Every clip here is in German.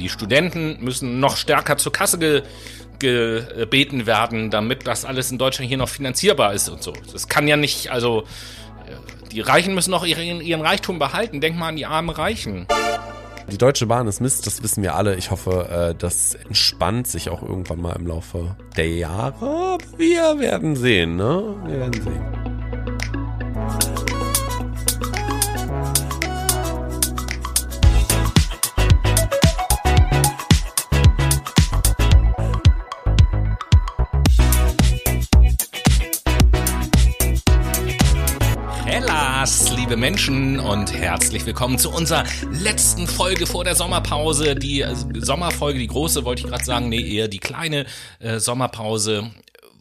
Die Studenten müssen noch stärker zur Kasse ge gebeten werden, damit das alles in Deutschland hier noch finanzierbar ist und so. Das kann ja nicht, also äh, die Reichen müssen noch ihren, ihren Reichtum behalten. Denk mal an die armen Reichen. Die Deutsche Bahn ist Mist, das wissen wir alle. Ich hoffe, äh, das entspannt sich auch irgendwann mal im Laufe der Jahre. Wir werden sehen, ne? Wir werden sehen. Liebe Menschen und herzlich willkommen zu unserer letzten Folge vor der Sommerpause. Die äh, Sommerfolge, die große wollte ich gerade sagen, nee, eher die kleine äh, Sommerpause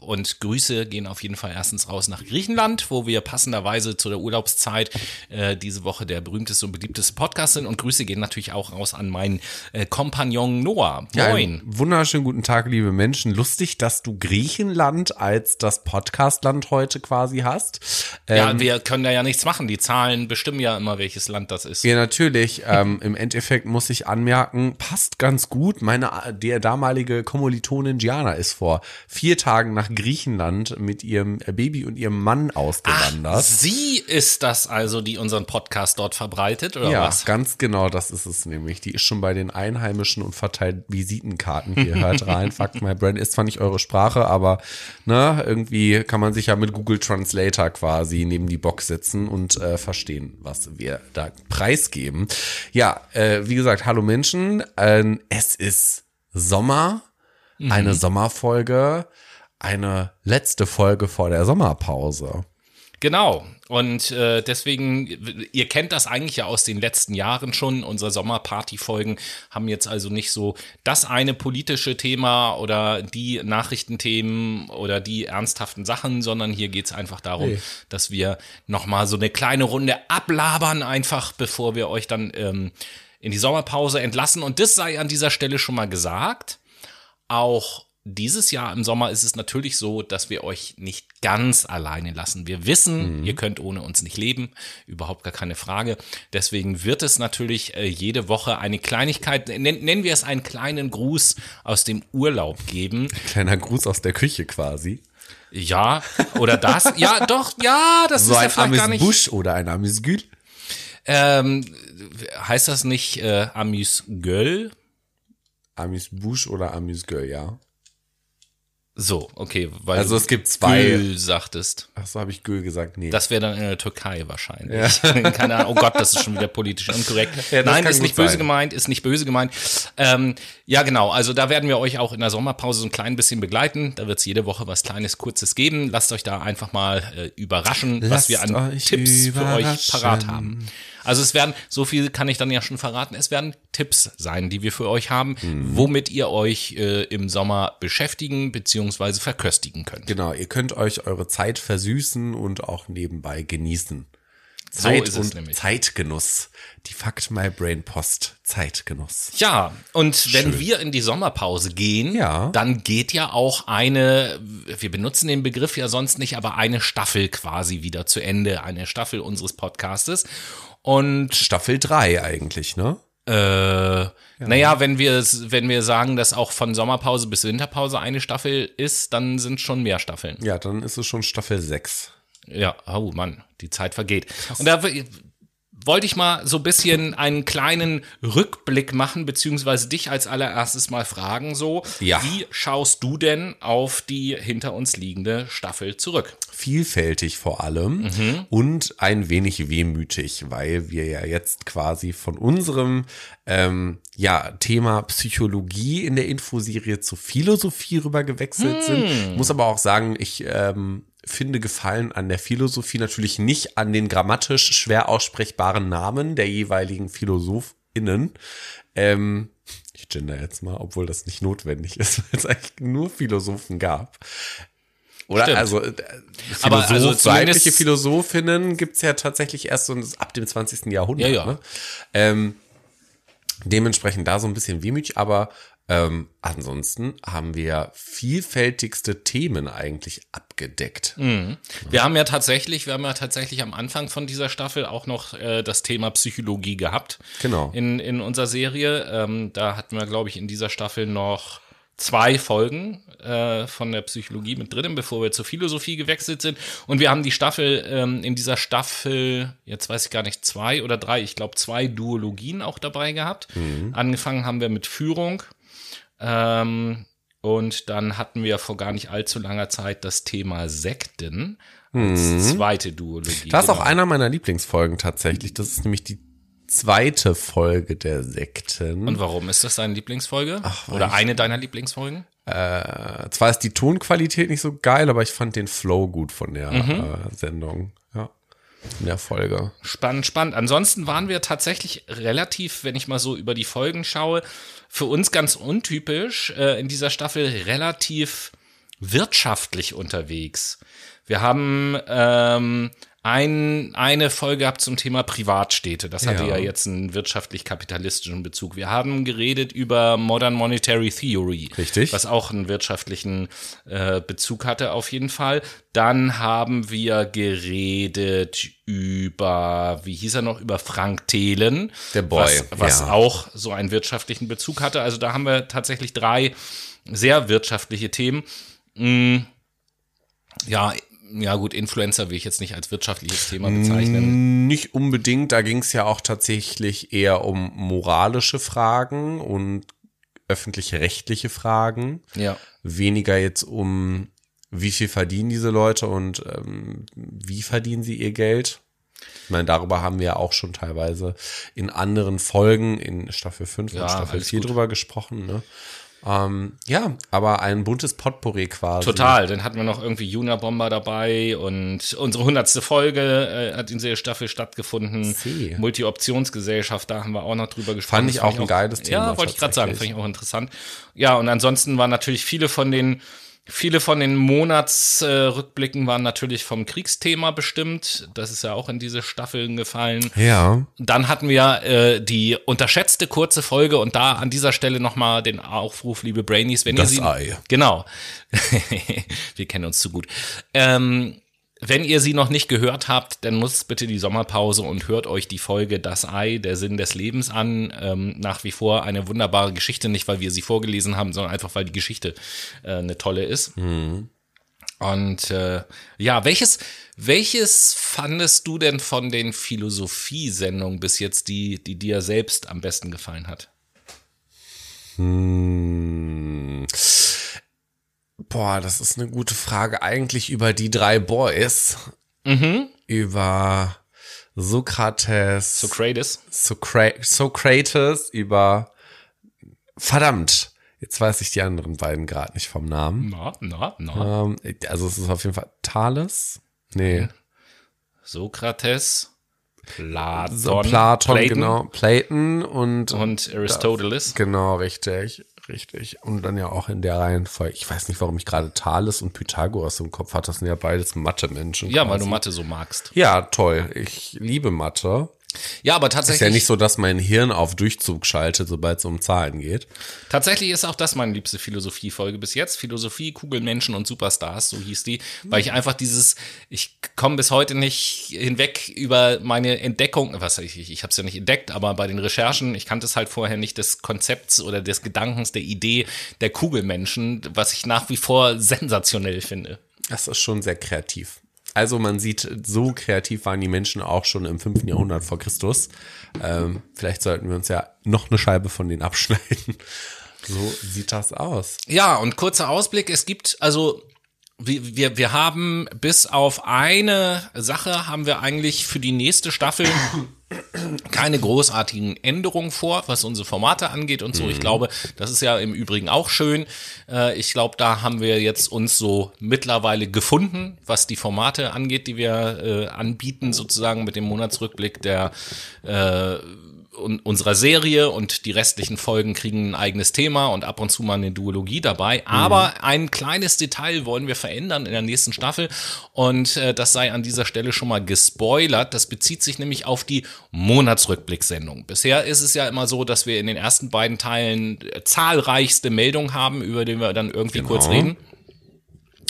und Grüße gehen auf jeden Fall erstens raus nach Griechenland, wo wir passenderweise zu der Urlaubszeit äh, diese Woche der berühmteste und beliebteste Podcast sind. Und Grüße gehen natürlich auch raus an meinen äh, Kompagnon Noah. Moin. Ja, wunderschönen guten Tag, liebe Menschen. Lustig, dass du Griechenland als das Podcastland heute quasi hast. Ähm, ja, wir können da ja nichts machen. Die Zahlen bestimmen ja immer, welches Land das ist. Ja, natürlich. ähm, Im Endeffekt muss ich anmerken, passt ganz gut. Meine der damalige Kommilitonin Gianna ist vor vier Tagen nach Griechenland mit ihrem Baby und ihrem Mann ausgewandert. Ach, sie ist das also, die unseren Podcast dort verbreitet, oder ja, was? Ja, ganz genau, das ist es nämlich. Die ist schon bei den Einheimischen und verteilt Visitenkarten hier. Hört rein, Fuck My Brand ist zwar nicht eure Sprache, aber ne, irgendwie kann man sich ja mit Google Translator quasi neben die Box setzen und äh, verstehen, was wir da preisgeben. Ja, äh, wie gesagt, hallo Menschen. Äh, es ist Sommer, mhm. eine Sommerfolge eine letzte Folge vor der Sommerpause. Genau. Und äh, deswegen, ihr kennt das eigentlich ja aus den letzten Jahren schon. Unsere Sommerparty-Folgen haben jetzt also nicht so das eine politische Thema oder die Nachrichtenthemen oder die ernsthaften Sachen, sondern hier geht's einfach darum, hey. dass wir nochmal so eine kleine Runde ablabern, einfach bevor wir euch dann ähm, in die Sommerpause entlassen. Und das sei an dieser Stelle schon mal gesagt. Auch dieses Jahr im Sommer ist es natürlich so, dass wir euch nicht ganz alleine lassen. Wir wissen, mhm. ihr könnt ohne uns nicht leben, überhaupt gar keine Frage. Deswegen wird es natürlich äh, jede Woche eine Kleinigkeit, nennen, nennen wir es einen kleinen Gruß aus dem Urlaub geben. Ein kleiner Gruß aus der Küche quasi. Ja, oder das. ja, doch, ja, das so ist ja vielleicht gar nicht. Busch oder ein Amüsgül. Ähm, heißt das nicht äh, Amüsgöl? Amüsbusch oder Amüsgöl, ja. So, okay, weil also es gibt zwei. Gül sagtest. Ach so, habe ich Gül gesagt? Nee. Das wäre dann in der Türkei wahrscheinlich. Ja. Keine Ahnung. Oh Gott, das ist schon wieder politisch unkorrekt. Ja, Nein, ist nicht böse sein. gemeint, ist nicht böse gemeint. Ähm, ja, genau. Also da werden wir euch auch in der Sommerpause so ein klein bisschen begleiten. Da wird es jede Woche was Kleines, Kurzes geben. Lasst euch da einfach mal äh, überraschen, Lasst was wir an Tipps für euch parat haben. Also es werden, so viel kann ich dann ja schon verraten, es werden Tipps sein, die wir für euch haben, mhm. womit ihr euch äh, im Sommer beschäftigen bzw. verköstigen könnt. Genau, ihr könnt euch eure Zeit versüßen und auch nebenbei genießen. Zeit so und nämlich. Zeitgenuss. Die Fakt My Brain Post Zeitgenuss. Ja, und Schön. wenn wir in die Sommerpause gehen, ja. dann geht ja auch eine, wir benutzen den Begriff ja sonst nicht, aber eine Staffel quasi wieder zu Ende, eine Staffel unseres Podcastes. Und Staffel 3 eigentlich, ne? Äh, ja. Naja, wenn wir, wenn wir sagen, dass auch von Sommerpause bis Winterpause eine Staffel ist, dann sind schon mehr Staffeln. Ja, dann ist es schon Staffel 6. Ja, oh Mann, die Zeit vergeht. Und da wollte ich mal so ein bisschen einen kleinen Rückblick machen, beziehungsweise dich als allererstes mal fragen, so, ja. wie schaust du denn auf die hinter uns liegende Staffel zurück? Vielfältig vor allem mhm. und ein wenig wehmütig, weil wir ja jetzt quasi von unserem ähm, ja, Thema Psychologie in der Infoserie zur Philosophie rüber gewechselt hm. sind. Muss aber auch sagen, ich ähm, finde Gefallen an der Philosophie natürlich nicht an den grammatisch schwer aussprechbaren Namen der jeweiligen PhilosophInnen. Ähm, ich gender jetzt mal, obwohl das nicht notwendig ist, weil es eigentlich nur Philosophen gab. Oder Stimmt. also äh, Philosoph, Aber also weibliche Philosophinnen gibt's ja tatsächlich erst so ab dem 20. Jahrhundert. Ja, ja. Ne? Ähm, dementsprechend da so ein bisschen wehmütig, aber Ähm, ansonsten haben wir vielfältigste Themen eigentlich abgedeckt. Mhm. Wir haben ja tatsächlich, wir haben ja tatsächlich am Anfang von dieser Staffel auch noch äh, das Thema Psychologie gehabt. Genau. In, in unserer Serie. Ähm, da hatten wir, glaube ich, in dieser Staffel noch zwei Folgen äh, von der Psychologie mit drin, bevor wir zur Philosophie gewechselt sind. Und wir haben die Staffel, ähm, in dieser Staffel, jetzt weiß ich gar nicht, zwei oder drei, ich glaube zwei Duologien auch dabei gehabt. Angefangen haben wir mit Führung. Ähm, und dann hatten wir vor gar nicht allzu langer Zeit das Thema Sekten als zweite Duologie. Das ist auch Genau. einer meiner Lieblingsfolgen tatsächlich. Das ist nämlich die zweite Folge der Sekten. Und warum ist das deine Lieblingsfolge? weil Oder eine deiner Lieblingsfolgen? Äh, zwar ist die Tonqualität nicht so geil, aber ich fand den Flow gut von der Mhm. äh, Sendung. Ja. In der Folge. Spannend, spannend. Ansonsten waren wir tatsächlich relativ, wenn ich mal so über die Folgen schaue, für uns ganz untypisch äh, in dieser Staffel relativ wirtschaftlich unterwegs. Wir haben ähm, ein, eine Folge gehabt zum Thema Privatstädte. Das hatte Ja. ja jetzt einen wirtschaftlich-kapitalistischen Bezug. Wir haben geredet über Modern Monetary Theory. Richtig. Was auch einen wirtschaftlichen äh, Bezug hatte auf jeden Fall. Dann haben wir geredet über, wie hieß er noch, über Frank Thelen. Der Boy, Was, was ja. auch so einen wirtschaftlichen Bezug hatte. Also da haben wir tatsächlich drei sehr wirtschaftliche Themen. Mm, Ja, ja gut, Influencer will ich jetzt nicht als wirtschaftliches Thema bezeichnen. Nicht unbedingt, da ging es ja auch tatsächlich eher um moralische Fragen und öffentlich-rechtliche Fragen. Ja. Weniger jetzt um, wie viel verdienen diese Leute und ähm, wie verdienen sie ihr Geld. Ich meine, darüber haben wir ja auch schon teilweise in anderen Folgen in Staffel 5 Ja, und Staffel alles 4 gut. drüber gesprochen. Ne? Ähm, ja, aber ein buntes Potpourri quasi. Total. Dann hatten wir noch irgendwie Juna Bomber dabei und unsere hundertste Folge äh, hat in dieser Staffel stattgefunden. Multi-Optionsgesellschaft, da haben wir auch noch drüber gesprochen. Fand ich auch ein geiles Thema, Ja, wollte ich gerade sagen, fand ich auch interessant. Ja, und ansonsten waren natürlich viele von den Viele von den Monatsrückblicken äh, waren natürlich vom Kriegsthema bestimmt. Das ist ja auch in diese Staffeln gefallen. Ja. Dann hatten wir äh, die unterschätzte kurze Folge und da an dieser Stelle nochmal den Aufruf, liebe Brainies, wenn Das ihr sie. Ei. Genau. wir kennen uns zu gut. Ähm, wenn ihr sie noch nicht gehört habt, dann nutzt bitte die Sommerpause und hört euch die Folge Das Ei, der Sinn des Lebens an. Ähm, nach wie vor eine wunderbare Geschichte, nicht weil wir sie vorgelesen haben, sondern einfach weil die Geschichte äh, eine tolle ist. Und äh, ja, welches, welches fandest du denn von den Philosophiesendungen bis jetzt, die, die dir selbst am besten gefallen hat? Hm. Boah, das ist eine gute Frage. Eigentlich über die drei Boys. Über Sokrates. Socrates? Socra Sokrates, über verdammt. Jetzt weiß ich die anderen beiden gerade nicht vom Namen. Na, na, na. Ähm, also es ist auf jeden Fall Thales. Nee. Sokrates, Platon, So, Platon, Platon genau. Platon und, und Aristoteles. Genau, richtig, richtig. Und dann ja auch in der Reihenfolge. Ich weiß nicht, warum ich gerade Thales und Pythagoras im Kopf hatte. Das sind ja beides Mathe-Menschen. Ja, weil quasi. du Mathe so magst. Ja, toll. Ich liebe Mathe. Ja, aber Ist tatsächlich, ja nicht so, dass mein Hirn auf Durchzug schaltet, sobald es um Zahlen geht. tatsächlich ist auch das meine liebste Philosophiefolge bis jetzt. Philosophie, Kugelmenschen und Superstars, so hieß die, weil ich einfach dieses, ich komme bis heute nicht hinweg über meine Entdeckung, was ich, ich, ich habe es ja nicht entdeckt, aber bei den Recherchen, ich kannte es halt vorher nicht des Konzepts oder des Gedankens, der Idee der Kugelmenschen, was ich nach wie vor sensationell finde. Das ist schon sehr kreativ. Also man sieht, so kreativ waren die Menschen auch schon im 5. Jahrhundert vor Christus. Ähm, vielleicht sollten wir uns ja noch eine Scheibe von denen abschneiden. So sieht das aus. Ja, und kurzer Ausblick, es gibt also wir, wir, wir haben bis auf eine Sache haben wir eigentlich für die nächste Staffel keine großartigen Änderungen vor, was unsere Formate angeht und so. Ich glaube, das ist ja im Übrigen auch schön. Äh, ich glaube, da haben wir jetzt uns so mittlerweile gefunden, was die Formate angeht, die wir äh, anbieten, sozusagen mit dem Monatsrückblick, der äh, unserer Serie und die restlichen Folgen kriegen ein eigenes Thema und ab und zu mal eine Duologie dabei. Aber mhm. ein kleines Detail wollen wir verändern in der nächsten Staffel und äh, das sei an dieser Stelle schon mal gespoilert. Das bezieht sich nämlich auf die Monatsrückblicksendung. Bisher ist es ja immer so, dass wir in den ersten beiden Teilen äh, zahlreichste Meldungen haben, über die wir dann irgendwie genau. kurz reden.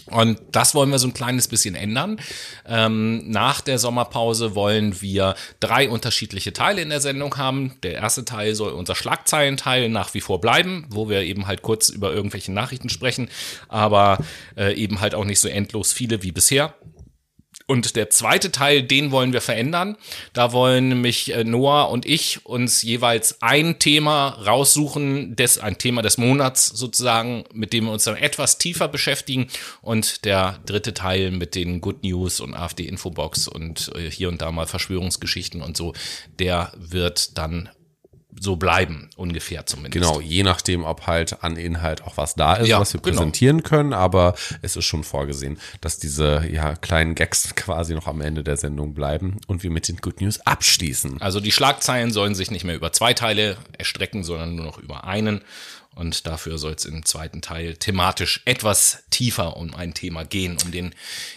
Und das wollen wir so ein kleines bisschen ändern. Ähm, nach der Sommerpause wollen wir drei unterschiedliche Teile in der Sendung haben. Der erste Teil soll unser Schlagzeilenteil nach wie vor bleiben, wo wir eben halt kurz über irgendwelche Nachrichten sprechen, aber äh, eben halt auch nicht so endlos viele wie bisher. Und der zweite Teil, den wollen wir verändern. Da wollen nämlich äh, Noah und ich uns jeweils ein Thema raussuchen, des, ein Thema des Monats sozusagen, mit dem wir uns dann etwas tiefer beschäftigen. Und der dritte Teil mit den Good News und AfD-Infobox und äh, hier und da mal Verschwörungsgeschichten und so, der wird dann so bleiben, ungefähr zumindest. Genau, je nachdem, ob halt an Inhalt auch was da ist, ja, was wir genau. präsentieren können, aber es ist schon vorgesehen, dass diese ja, kleinen Gags quasi noch am Ende der Sendung bleiben und wir mit den Good News abschließen. Also die Schlagzeilen sollen sich nicht mehr über zwei Teile erstrecken, sondern nur noch über einen. Und dafür soll es im zweiten Teil thematisch etwas tiefer um ein Thema gehen, um den,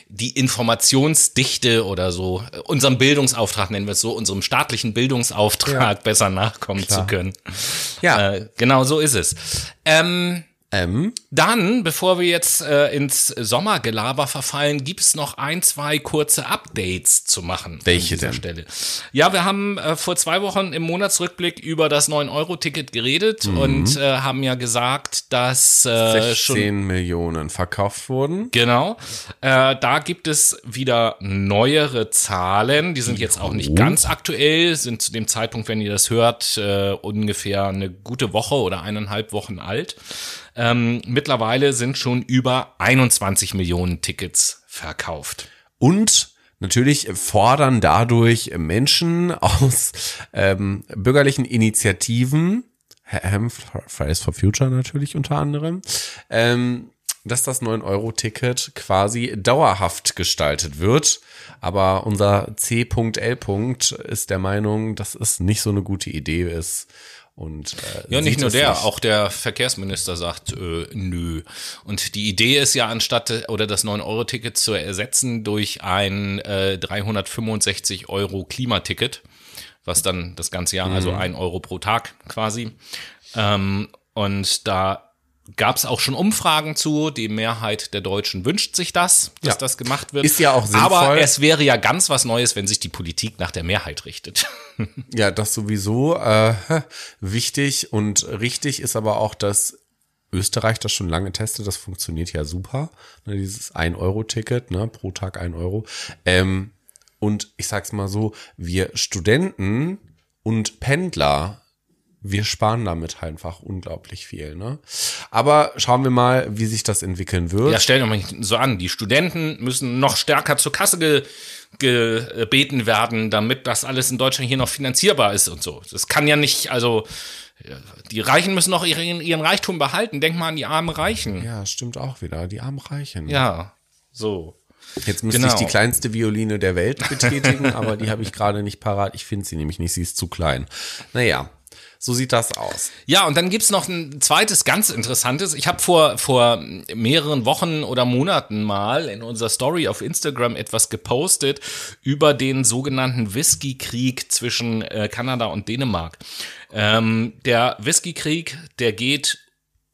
die Informationsdichte oder so, unserem Bildungsauftrag nennen wir es so, unserem staatlichen Bildungsauftrag ja. besser nachkommen Klar. zu können. Ja. Äh, genau so ist es. Ähm, ähm. Dann, bevor wir jetzt äh, ins Sommergelaber verfallen, gibt es noch ein, zwei kurze Updates zu machen. Welche denn? Stelle. Ja, wir haben äh, vor zwei Wochen im Monatsrückblick über das 9-Euro-Ticket geredet mhm. und äh, haben ja gesagt, dass äh, 16 schon Millionen verkauft wurden. Genau. Äh, da gibt es wieder neuere Zahlen. Die sind jetzt auch nicht ganz aktuell, sind zu dem Zeitpunkt, wenn ihr das hört, äh, ungefähr eine gute Woche oder eineinhalb Wochen alt. Ähm, mittlerweile sind schon über 21 Millionen Tickets verkauft. Und Natürlich fordern dadurch Menschen aus ähm, bürgerlichen Initiativen, Fridays for Future natürlich unter anderem, ähm, dass das 9-Euro-Ticket quasi dauerhaft gestaltet wird. Aber unser C.L. ist der Meinung, dass es nicht so eine gute Idee ist und, äh, ja, nicht nur der, nicht. auch der Verkehrsminister sagt, äh, nö. Und die Idee ist ja, anstatt oder das 9-Euro-Ticket zu ersetzen durch ein äh, 365 Euro Klimaticket, was dann das ganze Jahr, also mhm. also ein Euro pro Tag quasi. Ähm, und da gab es auch schon Umfragen zu. Die Mehrheit der Deutschen wünscht sich das, dass ja. das gemacht wird. Ist ja auch sinnvoll. Aber es wäre ja ganz was Neues, wenn sich die Politik nach der Mehrheit richtet. Ja, das sowieso äh, wichtig und richtig ist aber auch, dass Österreich das schon lange testet. Das funktioniert ja super. Ne, dieses 1-Euro-Ticket, ne, pro Tag 1 Euro. Ähm, und ich sag's mal so, wir Studenten und Pendler wir sparen damit einfach unglaublich viel. Ne? Aber schauen wir mal, wie sich das entwickeln wird. Ja, stellen wir mal so an, die Studenten müssen noch stärker zur Kasse ge gebeten werden, damit das alles in Deutschland hier noch finanzierbar ist und so. Das kann ja nicht, also die Reichen müssen noch ihren, ihren Reichtum behalten. Denk mal an die armen Reichen. Ja, stimmt auch wieder. Die armen Reichen. Ja, so. Jetzt müsste genau. ich die kleinste Violine der Welt betätigen, aber die habe ich gerade nicht parat. Ich finde sie nämlich nicht, sie ist zu klein. Naja, so sieht das aus. Ja, und dann gibt's noch ein zweites ganz interessantes. Ich habe vor, vor mehreren Wochen oder Monaten mal in unserer Story auf Instagram etwas gepostet über den sogenannten Whisky-Krieg zwischen äh, Kanada und Dänemark. Ähm, der Whisky-Krieg, der geht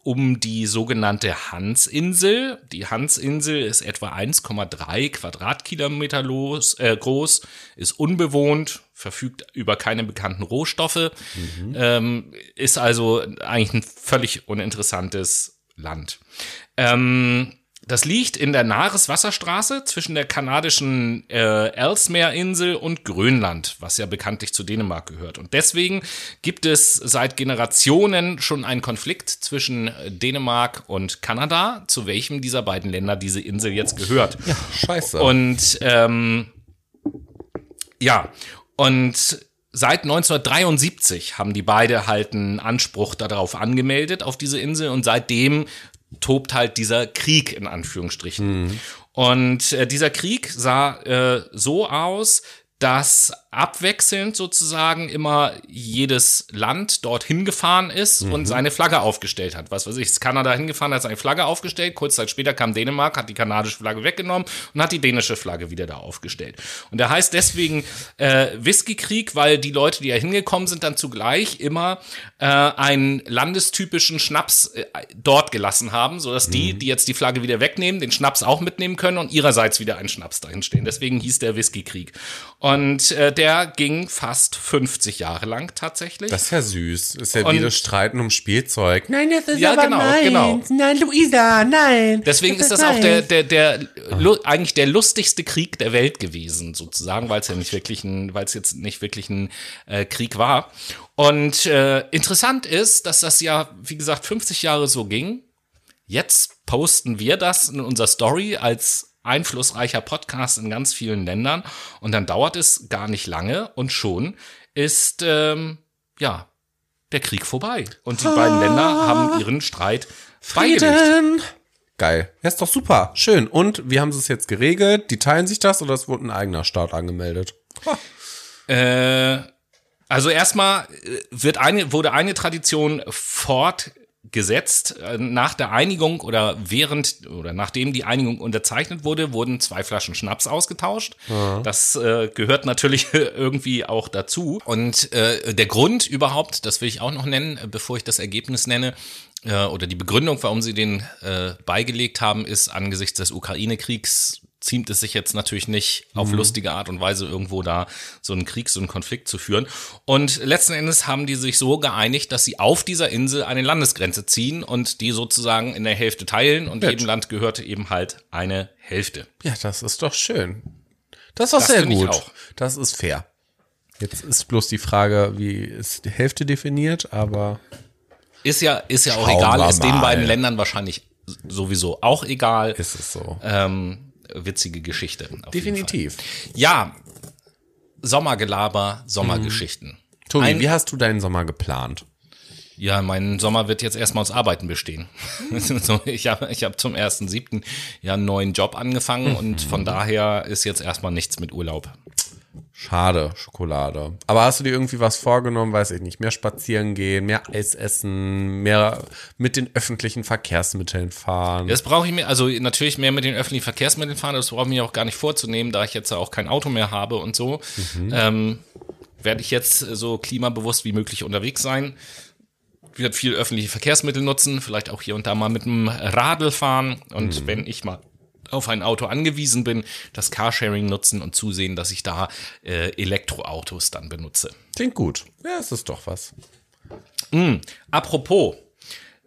um die sogenannte Hansinsel. Die Hansinsel ist etwa 1,3 Quadratkilometer los, äh, groß, ist unbewohnt, verfügt über keine bekannten Rohstoffe, mhm. ähm, ist also eigentlich ein völlig uninteressantes Land. Ähm, das liegt in der Nares-Wasserstraße zwischen der kanadischen äh, Ellesmere-Insel und Grönland, was ja bekanntlich zu Dänemark gehört. Und deswegen gibt es seit Generationen schon einen Konflikt zwischen Dänemark und Kanada, zu welchem dieser beiden Länder diese Insel jetzt gehört. Ja, scheiße. Und ähm, ja, und Seit 1973 haben die beide halt einen Anspruch darauf angemeldet, auf diese Insel. Und seitdem tobt halt dieser Krieg in Anführungsstrichen. Mhm. Und äh, dieser Krieg sah äh, so aus, dass abwechselnd sozusagen immer jedes Land dorthin gefahren ist und seine Flagge aufgestellt hat. Was weiß ich, ist Kanada hingefahren, hat seine Flagge aufgestellt. Kurz Zeit später kam Dänemark, hat die kanadische Flagge weggenommen und hat die dänische Flagge wieder da aufgestellt. Und der heißt deswegen äh, Whiskykrieg, weil die Leute, die da hingekommen sind, dann zugleich immer äh, einen landestypischen Schnaps äh, dort gelassen haben, sodass die, die jetzt die Flagge wieder wegnehmen, den Schnaps auch mitnehmen können und ihrerseits wieder einen Schnaps dahin stehen. Deswegen hieß der Whiskykrieg. Und äh, der ging fast 50 Jahre lang tatsächlich. Das ist ja süß. Ist ja Und- wie das Streiten um Spielzeug. Nein, das ist Ja, aber genau, meins. genau. Nein, Luisa, nein. Deswegen ist das auch der, der, der, lu- eigentlich der lustigste Krieg der Welt gewesen, sozusagen, weil es ja nicht wirklich ein, weil es jetzt nicht wirklich ein äh, Krieg war. Und äh, interessant ist, dass das ja, wie gesagt, 50 Jahre so ging. Jetzt posten wir das in unserer Story als einflussreicher Podcast in ganz vielen Ländern und dann dauert es gar nicht lange und schon ist ähm, ja der Krieg vorbei und die beiden Länder haben ihren Streit. Frieden. Geil. Ja, ist doch super. Schön. Und wie haben sie es jetzt geregelt? Die teilen sich das oder es wurde ein eigener Staat angemeldet? Äh, also erstmal äh, wird eine, wurde eine Tradition fortgesetzt. Äh, Nach der Einigung oder während oder nachdem die Einigung unterzeichnet wurde, wurden zwei Flaschen Schnaps ausgetauscht. Das äh, gehört natürlich irgendwie auch dazu. Und äh, der Grund überhaupt, das will ich auch noch nennen, äh, bevor ich das Ergebnis nenne, äh, oder die Begründung, warum sie den äh, beigelegt haben, ist angesichts des Ukraine-Kriegs ziemt es sich jetzt natürlich nicht auf lustige Art und Weise irgendwo da so einen Krieg, so einen Konflikt zu führen. Und letzten Endes haben die sich so geeinigt, dass sie auf dieser Insel eine Landesgrenze ziehen und die sozusagen in der Hälfte teilen und Nett. jedem Land gehörte eben halt eine Hälfte. Ja, das ist doch schön. Das ist doch Das sehr gut. auch. Das ist fair. Jetzt ist bloß die Frage, wie ist die Hälfte definiert, aber Ist ja, ist ja auch Schauen egal, ist den beiden Ländern wahrscheinlich sowieso auch egal. ist es so. Ähm, witzige Geschichte. Definitiv. Ja, Sommergelaber, Sommergeschichten. Tobi, Ein- wie hast du deinen Sommer geplant? Ja, mein Sommer wird jetzt erstmal aus Arbeiten bestehen. ich habe ich hab zum 1.7. ja einen neuen Job angefangen und von daher ist jetzt erstmal nichts mit Urlaub. Schade, Schokolade. Aber hast du dir irgendwie was vorgenommen, weiß ich nicht, mehr spazieren gehen, mehr Eis essen, mehr mit den öffentlichen Verkehrsmitteln fahren? Das brauche ich mir, also natürlich mehr mit den öffentlichen Verkehrsmitteln fahren, das brauche ich mir auch gar nicht vorzunehmen, da ich jetzt auch kein Auto mehr habe und so. Ähm, werde ich jetzt so klimabewusst wie möglich unterwegs sein. Werde viel öffentliche Verkehrsmittel nutzen, vielleicht auch hier und da mal mit dem Radl fahren. Und wenn ich mal auf ein Auto angewiesen bin, das Carsharing nutzen und zusehen, dass ich da äh, Elektroautos dann benutze. Klingt gut. Ja, es ist doch was. Apropos,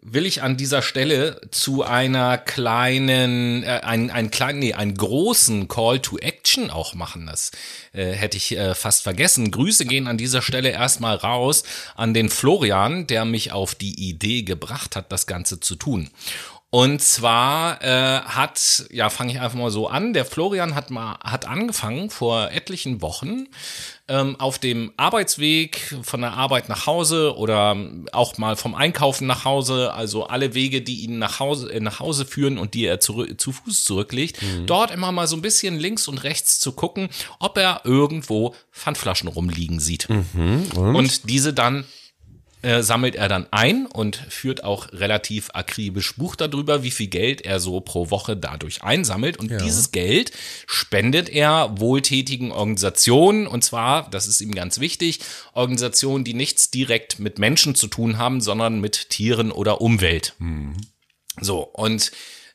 will ich an dieser Stelle zu einer kleinen, äh, einen, einen kleinen, nee, einen großen Call to Action auch machen. Das äh, hätte ich äh, fast vergessen. Grüße gehen an dieser Stelle erstmal raus an den Florian, der mich auf die Idee gebracht hat, das Ganze zu tun. Und zwar äh, hat, ja, fange ich einfach mal so an. Der Florian hat mal hat angefangen vor etlichen Wochen ähm, auf dem Arbeitsweg von der Arbeit nach Hause oder auch mal vom Einkaufen nach Hause, also alle Wege, die ihn nach Hause äh, nach Hause führen und die er zurück, zu Fuß zurücklegt, dort immer mal so ein bisschen links und rechts zu gucken, ob er irgendwo Pfandflaschen rumliegen sieht. Und diese dann äh, sammelt er dann ein und führt auch relativ akribisch Buch darüber, wie viel Geld er so pro Woche dadurch einsammelt. Und dieses Geld spendet er wohltätigen Organisationen. Und zwar, das ist ihm ganz wichtig, Organisationen, die nichts direkt mit Menschen zu tun haben, sondern mit Tieren oder Umwelt. So, und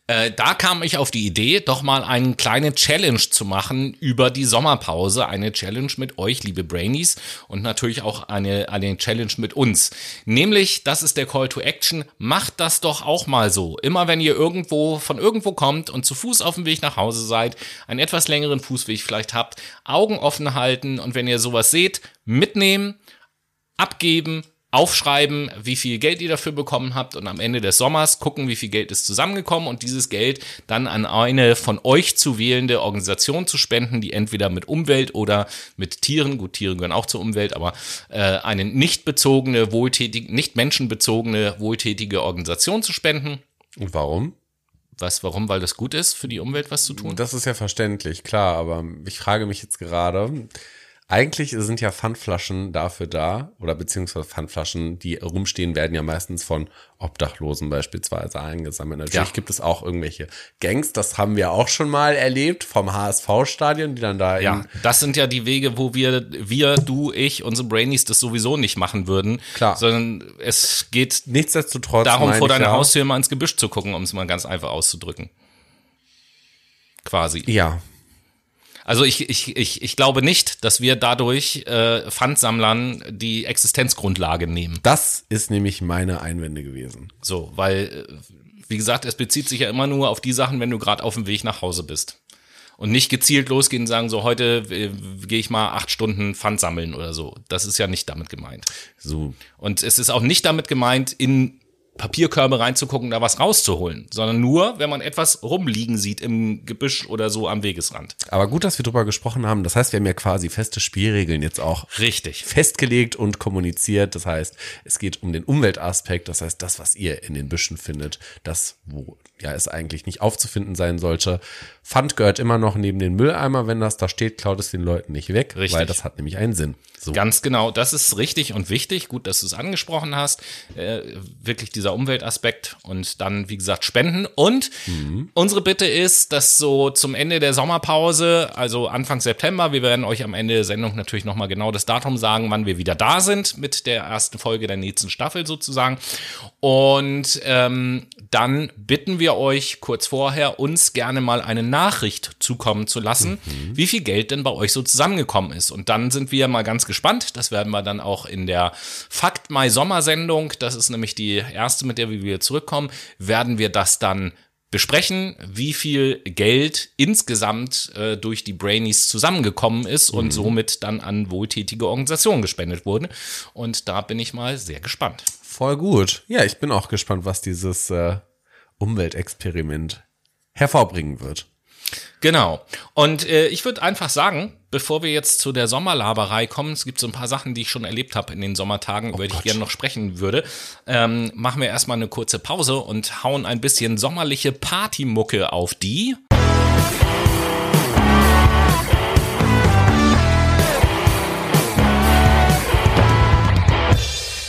äh, da kam ich auf die Idee, doch mal eine kleine Challenge zu machen über die Sommerpause. Eine Challenge mit euch, liebe Brainies, und natürlich auch eine, eine Challenge mit uns. Nämlich, das ist der Call to Action, macht das doch auch mal so. Immer wenn ihr irgendwo, von irgendwo kommt und zu Fuß auf dem Weg nach Hause seid, einen etwas längeren Fußweg vielleicht habt, Augen offen halten und wenn ihr sowas seht, mitnehmen, abgeben, aufschreiben, wie viel Geld ihr dafür bekommen habt und am Ende des Sommers gucken, wie viel Geld ist zusammengekommen und dieses Geld dann an eine von euch zu wählende Organisation zu spenden, die entweder mit Umwelt oder mit Tieren, gut, Tiere gehören auch zur Umwelt, aber äh, eine nicht bezogene, wohltätige, nicht menschenbezogene, wohltätige Organisation zu spenden. Und warum? Was, warum? Weil das gut ist, für die Umwelt was zu tun? Das ist ja verständlich, klar, aber ich frage mich jetzt gerade, Eigentlich sind ja Pfandflaschen dafür da, oder beziehungsweise Pfandflaschen, die rumstehen, werden ja meistens von Obdachlosen beispielsweise eingesammelt. Natürlich Ja. gibt es auch irgendwelche Gangs, das haben wir auch schon mal erlebt, vom HSV-Stadion, die dann da Ja, das sind ja die Wege, wo wir, wir, du, ich, unsere Brainies das sowieso nicht machen würden. Klar. Sondern es geht nichtsdestotrotz darum, vor deiner ja, Haustür mal ins Gebüsch zu gucken, um es mal ganz einfach auszudrücken. Quasi. Ja, Also ich, ich, ich, ich glaube nicht, dass wir dadurch äh, Pfandsammlern die Existenzgrundlage nehmen. das ist nämlich meine Einwände gewesen. So, weil, äh, wie gesagt, es bezieht sich ja immer nur auf die Sachen, wenn du gerade auf dem Weg nach Hause bist. Und nicht gezielt losgehen und sagen, so heute äh, gehe ich mal acht Stunden Pfand sammeln oder so. Das ist ja nicht damit gemeint. So, Und es ist auch nicht damit gemeint, in Papierkörbe reinzugucken, da was rauszuholen, sondern nur, wenn man etwas rumliegen sieht im Gebüsch oder so am Wegesrand. aber gut, dass wir drüber gesprochen haben. Das heißt, wir haben ja quasi feste Spielregeln jetzt auch Richtig. festgelegt und kommuniziert. Das heißt, es geht um den Umweltaspekt. Das heißt, das, was ihr in den Büschen findet, das, wo ja es eigentlich nicht aufzufinden sein sollte. Pfand gehört immer noch neben den Mülleimer. Wenn das da steht, klaut es den Leuten nicht weg, Richtig. weil das hat nämlich einen Sinn. So. Ganz genau, das ist richtig und wichtig. Gut, dass du es angesprochen hast. Äh, wirklich dieser Umweltaspekt und dann, wie gesagt, Spenden. Und unsere Bitte ist, dass so zum Ende der Sommerpause, also Anfang September, wir werden euch am Ende der Sendung natürlich nochmal genau das Datum sagen, wann wir wieder da sind mit der ersten Folge der nächsten Staffel sozusagen. Und ähm, dann bitten wir euch kurz vorher, uns gerne mal eine Nachricht zukommen zu lassen, wie viel Geld denn bei euch so zusammengekommen ist. Und dann sind wir mal ganz gespannt. Das werden wir dann auch in der Fakt Mai Sommersendung, das ist nämlich die erste, mit der wir wieder zurückkommen, werden wir das dann besprechen, wie viel Geld insgesamt äh, durch die Brainies zusammengekommen ist und somit dann an wohltätige Organisationen gespendet wurde. Und da bin ich mal sehr gespannt. Voll gut. Ja, ich bin auch gespannt, was dieses äh, Umweltexperiment hervorbringen wird. Genau. Und äh, ich würde einfach sagen, bevor wir jetzt zu der Sommerlaberei kommen, es gibt so ein paar Sachen, die ich schon erlebt habe in den Sommertagen, über die ich gerne noch sprechen würde, ähm, machen wir erstmal eine kurze Pause und hauen ein bisschen sommerliche Partymucke auf die.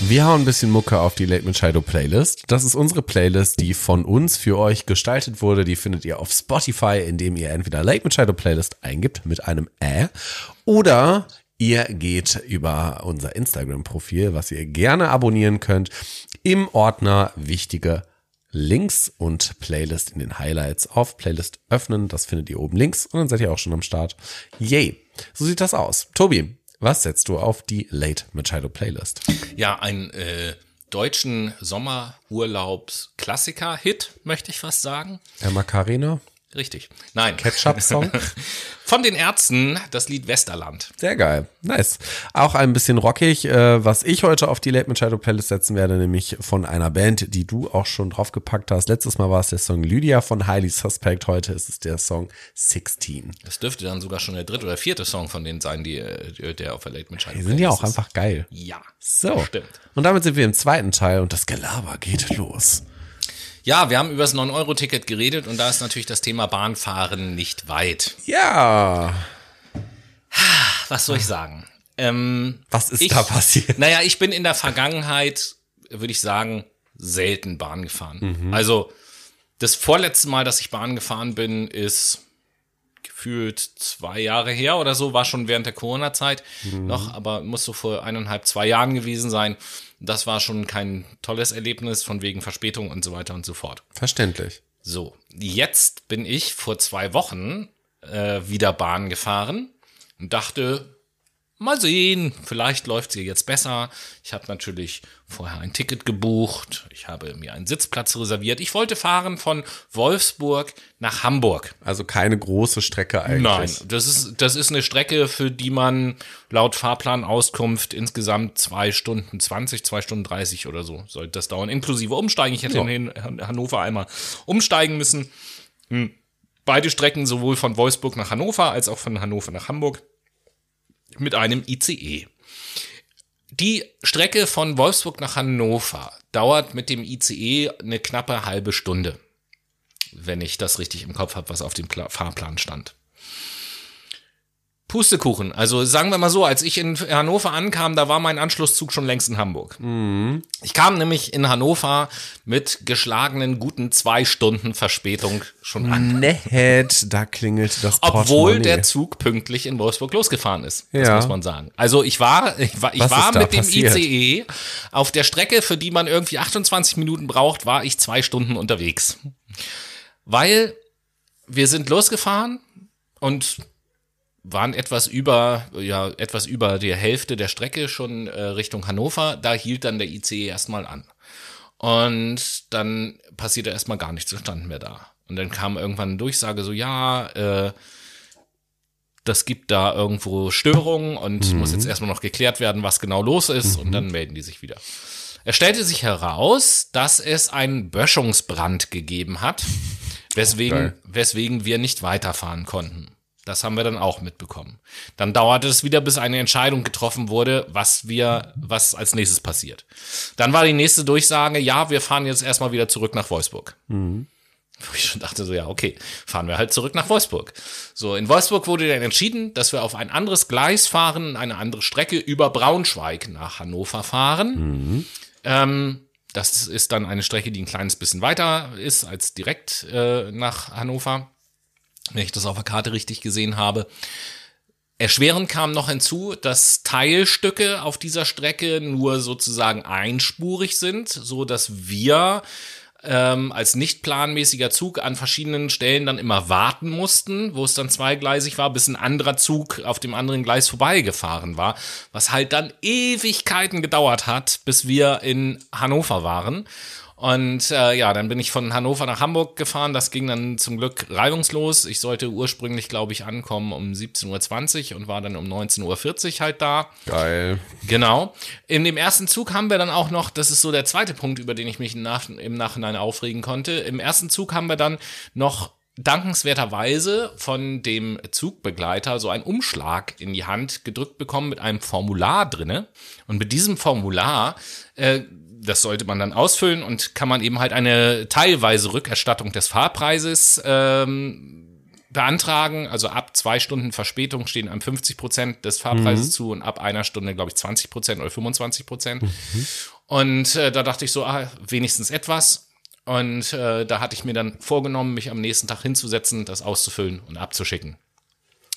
Wir hauen ein bisschen Mucke auf die Late mit Shadow Playlist. Das ist unsere Playlist, die von uns für euch gestaltet wurde. Die findet ihr auf Spotify, indem ihr entweder Late mit Shadow Playlist eingibt mit einem Ä oder ihr geht über unser Instagram-Profil, was ihr gerne abonnieren könnt, im Ordner wichtige Links und Playlist in den Highlights auf Playlist öffnen. Das findet ihr oben links und dann seid ihr auch schon am Start. Yay. So sieht das aus. Tobi, was setzt du auf die Late Machado Playlist? Ja, ein äh, deutschen Sommerurlaubs-Klassiker-Hit, möchte ich fast sagen. Herr Macarena? Richtig. Nein. Ketchup-Song? Von den Ärzten das Lied Westerland. Sehr geil. Nice. Auch ein bisschen rockig, äh, was ich heute auf die Late Machado Playlist setzen werde, nämlich von einer Band, die du auch schon draufgepackt hast. Letztes Mal war es der Song Lydia von Highly Suspect, heute ist es der Song 16. Das dürfte dann sogar schon der dritte oder vierte Song von denen sein, die, äh, der auf der Late Machado Die sind ja auch Playlist ist. einfach geil. Ja. So. Stimmt. Und damit sind wir im zweiten Teil und das Gelaber geht los. Ja, wir haben über das 9-Euro-Ticket geredet und da ist natürlich das Thema Bahnfahren nicht weit. Ja. Was soll ich sagen? Ähm, Was ist ich, da passiert? Naja, ich bin in der Vergangenheit, würde ich sagen, selten Bahn gefahren. Also das vorletzte Mal, dass ich Bahn gefahren bin, ist gefühlt zwei Jahre her oder so, war schon während der Corona-Zeit noch, aber muss so vor eineinhalb, zwei Jahren gewesen sein. Das war schon kein tolles Erlebnis von wegen Verspätung und so weiter und so fort. Verständlich. So, jetzt bin ich vor zwei Wochen äh, wieder Bahn gefahren und dachte, mal sehen, vielleicht läuft sie jetzt besser. Ich habe natürlich vorher ein Ticket gebucht, ich habe mir einen Sitzplatz reserviert. Ich wollte fahren von Wolfsburg nach Hamburg. Also keine große Strecke eigentlich. Nein, das ist, das ist eine Strecke, für die man laut Fahrplanauskunft insgesamt zwei Stunden 20, zwei Stunden 30 oder so sollte das dauern, inklusive Umsteigen. Ich hätte Ja. in Han- Hannover einmal umsteigen müssen. Hm. Beide Strecken sowohl von Wolfsburg nach Hannover als auch von Hannover nach Hamburg mit einem ICE. Die Strecke von Wolfsburg nach Hannover dauert mit dem ICE eine knappe halbe Stunde, wenn ich das richtig im Kopf habe, was auf dem Pla Fahrplan stand. Pustekuchen. Also sagen wir mal so, als ich in Hannover ankam, da war mein Anschlusszug schon längst in Hamburg. Mhm. Ich kam nämlich in Hannover mit geschlagenen guten zwei Stunden Verspätung schon an. Nett, da klingelt das Obwohl Portemonnaie. der Zug pünktlich in Wolfsburg losgefahren ist. Das Ja. muss man sagen. Also ich war, ich war, ich Was war mit dem passiert? ICE auf der Strecke, für die man irgendwie 28 Minuten braucht, war ich zwei Stunden unterwegs. Weil wir sind losgefahren und waren etwas über, ja, etwas über die Hälfte der Strecke schon äh, Richtung Hannover. Da hielt dann der ICE erstmal an. Und dann passierte erstmal gar nichts, wir standen mehr da. Und dann kam irgendwann eine Durchsage so, ja, äh, das gibt da irgendwo Störungen und muss jetzt erstmal noch geklärt werden, was genau los ist. Und dann melden die sich wieder. Es stellte sich heraus, dass es einen Böschungsbrand gegeben hat, weswegen, Geil. weswegen wir nicht weiterfahren konnten. Das haben wir dann auch mitbekommen. Dann dauerte es wieder, bis eine Entscheidung getroffen wurde, was wir, was als nächstes passiert. Dann war die nächste Durchsage, ja, wir fahren jetzt erstmal wieder zurück nach Wolfsburg. Wo ich schon dachte so, ja, okay, fahren wir halt zurück nach Wolfsburg. So, in Wolfsburg wurde dann entschieden, dass wir auf ein anderes Gleis fahren, eine andere Strecke über Braunschweig nach Hannover fahren. Ähm, das ist dann eine Strecke, die ein kleines bisschen weiter ist als direkt äh, nach Hannover, wenn ich das auf der Karte richtig gesehen habe. Erschwerend kam noch hinzu, dass Teilstücke auf dieser Strecke nur sozusagen einspurig sind, so dass wir ähm, als nicht planmäßiger Zug an verschiedenen Stellen dann immer warten mussten, wo es dann zweigleisig war, bis ein anderer Zug auf dem anderen Gleis vorbeigefahren war, was halt dann Ewigkeiten gedauert hat, bis wir in Hannover waren. Und äh, ja, dann bin ich von Hannover nach Hamburg gefahren. Das ging dann zum Glück reibungslos. Ich sollte ursprünglich, glaube ich, ankommen um 17.20 Uhr und war dann um 19.40 Uhr halt da. Geil. Genau. In dem ersten Zug haben wir dann auch noch, das ist so der zweite Punkt, über den ich mich nach, im Nachhinein aufregen konnte. Im ersten Zug haben wir dann noch dankenswerterweise von dem Zugbegleiter so einen Umschlag in die Hand gedrückt bekommen mit einem Formular drinne. Und mit diesem Formular, äh, das sollte man dann ausfüllen und kann man eben halt eine teilweise Rückerstattung des Fahrpreises ähm, beantragen. Also ab zwei Stunden Verspätung stehen einem 50 Prozent des Fahrpreises zu und ab einer Stunde, glaube ich, 20 Prozent oder 25 Prozent. Und äh, da dachte ich so, ah, wenigstens etwas. Und äh, da hatte ich mir dann vorgenommen, mich am nächsten Tag hinzusetzen, das auszufüllen und abzuschicken.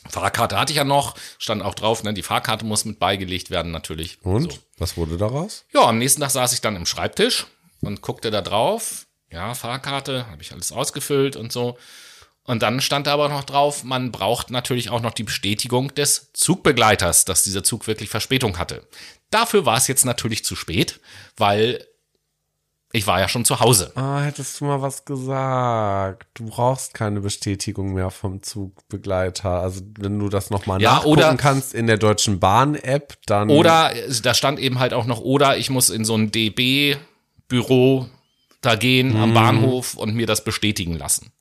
Fahrkarte hatte ich ja noch, stand auch drauf, ne? Die Fahrkarte muss mit beigelegt werden, natürlich. Und? So. Was wurde daraus? Ja, am nächsten Tag saß ich dann im Schreibtisch und guckte da drauf. Ja, Fahrkarte, habe ich alles ausgefüllt und so. Und dann stand da aber noch drauf, man braucht natürlich auch noch die Bestätigung des Zugbegleiters, dass dieser Zug wirklich Verspätung hatte. Dafür war es jetzt natürlich zu spät, weil ich war ja schon zu Hause. Ah, hättest du mal was gesagt. Du brauchst keine Bestätigung mehr vom Zugbegleiter. Also wenn du das nochmal Ja, nachgucken oder- kannst in der Deutschen Bahn-App, dann. Oder da stand eben halt auch noch, oder ich muss in so ein DB-Büro da gehen Mhm. am Bahnhof und mir das bestätigen lassen.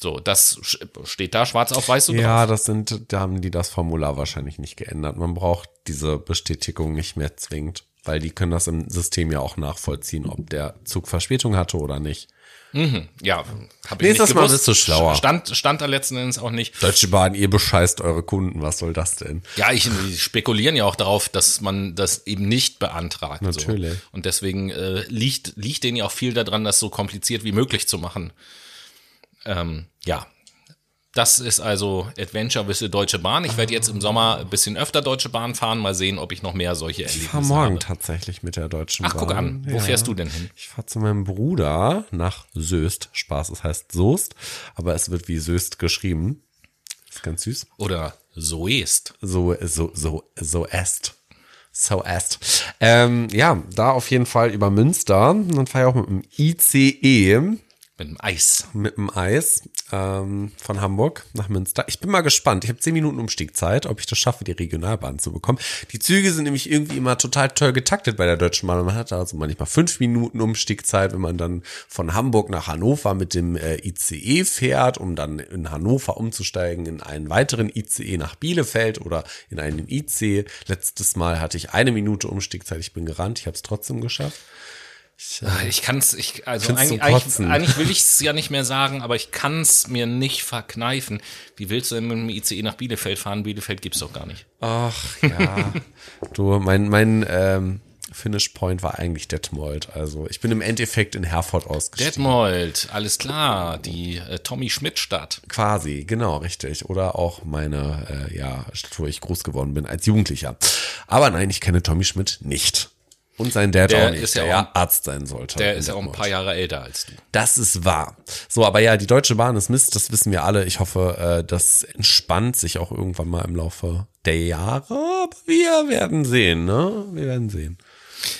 So, das steht da schwarz auf weiß so Ja, drauf. das sind, da haben die das Formular wahrscheinlich nicht geändert. Man braucht diese Bestätigung nicht mehr zwingend, weil die können das im System ja auch nachvollziehen, ob der Zug Verspätung hatte oder nicht. Ja, habe ich Nächstes nicht Mal gewusst. bist du schlauer. Stand, stand da letzten Endes auch nicht. Deutsche Bahn, ihr bescheißt eure Kunden, was soll das denn? Ja, ich, die spekulieren ja auch darauf, dass man das eben nicht beantragt. Natürlich. So. Und deswegen äh, liegt, liegt denen ja auch viel daran, das so kompliziert wie möglich zu machen. Ähm, ja. Das ist also Adventure with the Deutsche Bahn. Ich werde jetzt im Sommer ein bisschen öfter Deutsche Bahn fahren. Mal sehen, ob ich noch mehr solche Ich Erlebnisse fahre morgen habe. tatsächlich mit der Deutschen Ach, Bahn. guck an. Wo Ja. fährst du denn hin? Ich fahre zu meinem Bruder nach Söst. Spaß, es heißt Soest, aber es wird wie Söst geschrieben. Ist ganz süß. Oder so ist. So, so, so, so est. So est. Ähm, ja, da auf jeden Fall über Münster. Dann fahre ich auch mit dem ICE, Mit dem Eis. mit dem Eis ähm, von Hamburg nach Münster. Ich bin mal gespannt. Ich habe zehn Minuten Umstiegzeit, ob ich das schaffe, die Regionalbahn zu bekommen. Die Züge sind nämlich irgendwie immer total toll getaktet bei der Deutschen Bahn. Man hat also manchmal fünf Minuten Umstiegzeit, wenn man dann von Hamburg nach Hannover mit dem äh, ICE fährt, um dann in Hannover umzusteigen in einen weiteren ICE nach Bielefeld oder in einen IC. Letztes Mal hatte ich eine Minute Umstiegzeit. Ich bin gerannt. Ich habe es trotzdem geschafft. Ich, äh, ich kann es, ich, also eigentlich, eigentlich, eigentlich, will ich es ja nicht mehr sagen, aber ich kann es mir nicht verkneifen. Wie willst du denn mit dem ICE nach Bielefeld fahren? Bielefeld gibt's doch gar nicht. Ach ja. du, mein, mein ähm, Finish Point war eigentlich Detmold. Also ich bin im Endeffekt in Herford ausgestiegen. Detmold, alles klar. Die äh, Tommy Schmidt Stadt. Quasi, genau, richtig. Oder auch meine, äh, ja, Stadt, wo ich groß geworden bin als Jugendlicher. Aber nein, ich kenne Tommy Schmidt nicht. Und sein Dad der auch nicht, ist ja der ja Arzt sein sollte. Der ist ja auch ein paar Jahre älter als du. Das ist wahr. So, aber ja, die Deutsche Bahn ist Mist, das wissen wir alle. Ich hoffe, äh, das entspannt sich auch irgendwann mal im Laufe der Jahre. Aber wir werden sehen, ne? Wir werden sehen.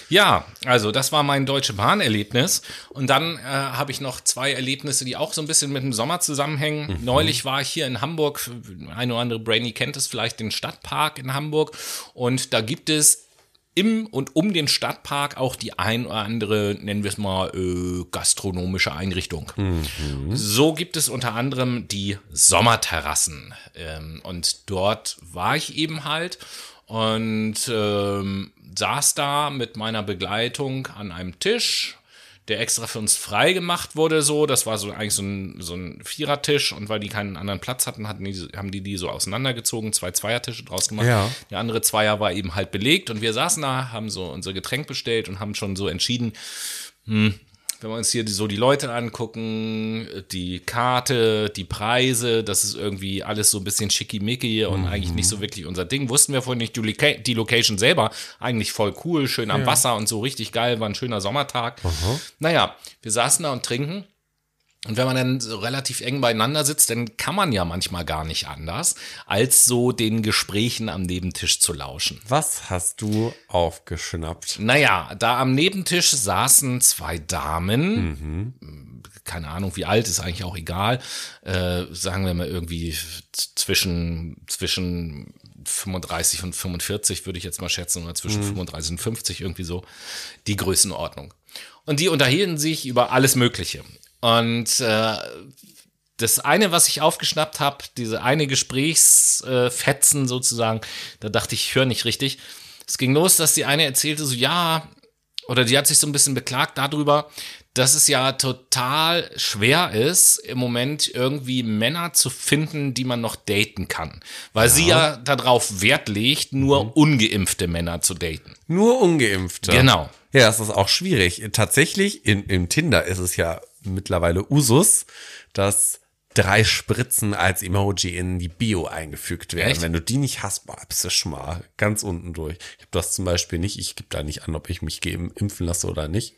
Ja, also das war mein Deutsche Bahn-Erlebnis. Und dann äh, habe ich noch zwei Erlebnisse, die auch so ein bisschen mit dem Sommer zusammenhängen. Mhm. Neulich war ich hier in Hamburg, ein oder andere Brainy kennt es vielleicht, den Stadtpark in Hamburg. Und da gibt es im und um den Stadtpark auch die ein oder andere, nennen wir es mal, äh, gastronomische Einrichtung. Mhm. So gibt es unter anderem die Sommerterrassen. Ähm, und dort war ich eben halt und ähm, saß da mit meiner Begleitung an einem Tisch, der extra für uns frei gemacht wurde, so. Das war so eigentlich so ein, so ein Vierertisch und weil die keinen anderen Platz hatten, hatten die, haben die die so auseinandergezogen, zwei Zweiertische draus gemacht. Ja. Der andere Zweier war eben halt belegt und wir saßen da, haben so unser Getränk bestellt und haben schon so entschieden, hm, wenn wir uns hier so die Leute angucken, die Karte, die Preise, das ist irgendwie alles so ein bisschen schickimicki und mhm. eigentlich nicht so wirklich unser Ding. Wussten wir vorhin nicht, die, Location selber eigentlich voll cool, schön am ja. Wasser und so richtig geil, war ein schöner Sommertag. Mhm. Naja, wir saßen da und trinken und wenn man dann so relativ eng beieinander sitzt, dann kann man ja manchmal gar nicht anders, als so den Gesprächen am Nebentisch zu lauschen. Was hast du aufgeschnappt? Naja, da am Nebentisch saßen zwei Damen, mhm. keine Ahnung, wie alt, ist eigentlich auch egal, äh, sagen wir mal irgendwie zwischen, zwischen 35 und 45 würde ich jetzt mal schätzen, oder zwischen mhm. 35 und 50 irgendwie so, die Größenordnung. Und die unterhielten sich über alles Mögliche. Und äh, das eine, was ich aufgeschnappt habe, diese eine Gesprächsfetzen äh, sozusagen, da dachte ich, ich höre nicht richtig. Es ging los, dass die eine erzählte so, ja, oder die hat sich so ein bisschen beklagt darüber, dass es ja total schwer ist, im Moment irgendwie Männer zu finden, die man noch daten kann. Weil ja. sie ja darauf Wert legt, nur mhm. ungeimpfte Männer zu daten. Nur ungeimpfte? Genau. Ja, das ist auch schwierig. Tatsächlich, in, im Tinder ist es ja mittlerweile Usus, dass drei Spritzen als Emoji in die Bio eingefügt werden. Echt? Wenn du die nicht hast, bist du schon mal ganz unten durch. Ich habe das zum Beispiel nicht. Ich gebe da nicht an, ob ich mich impfen lasse oder nicht.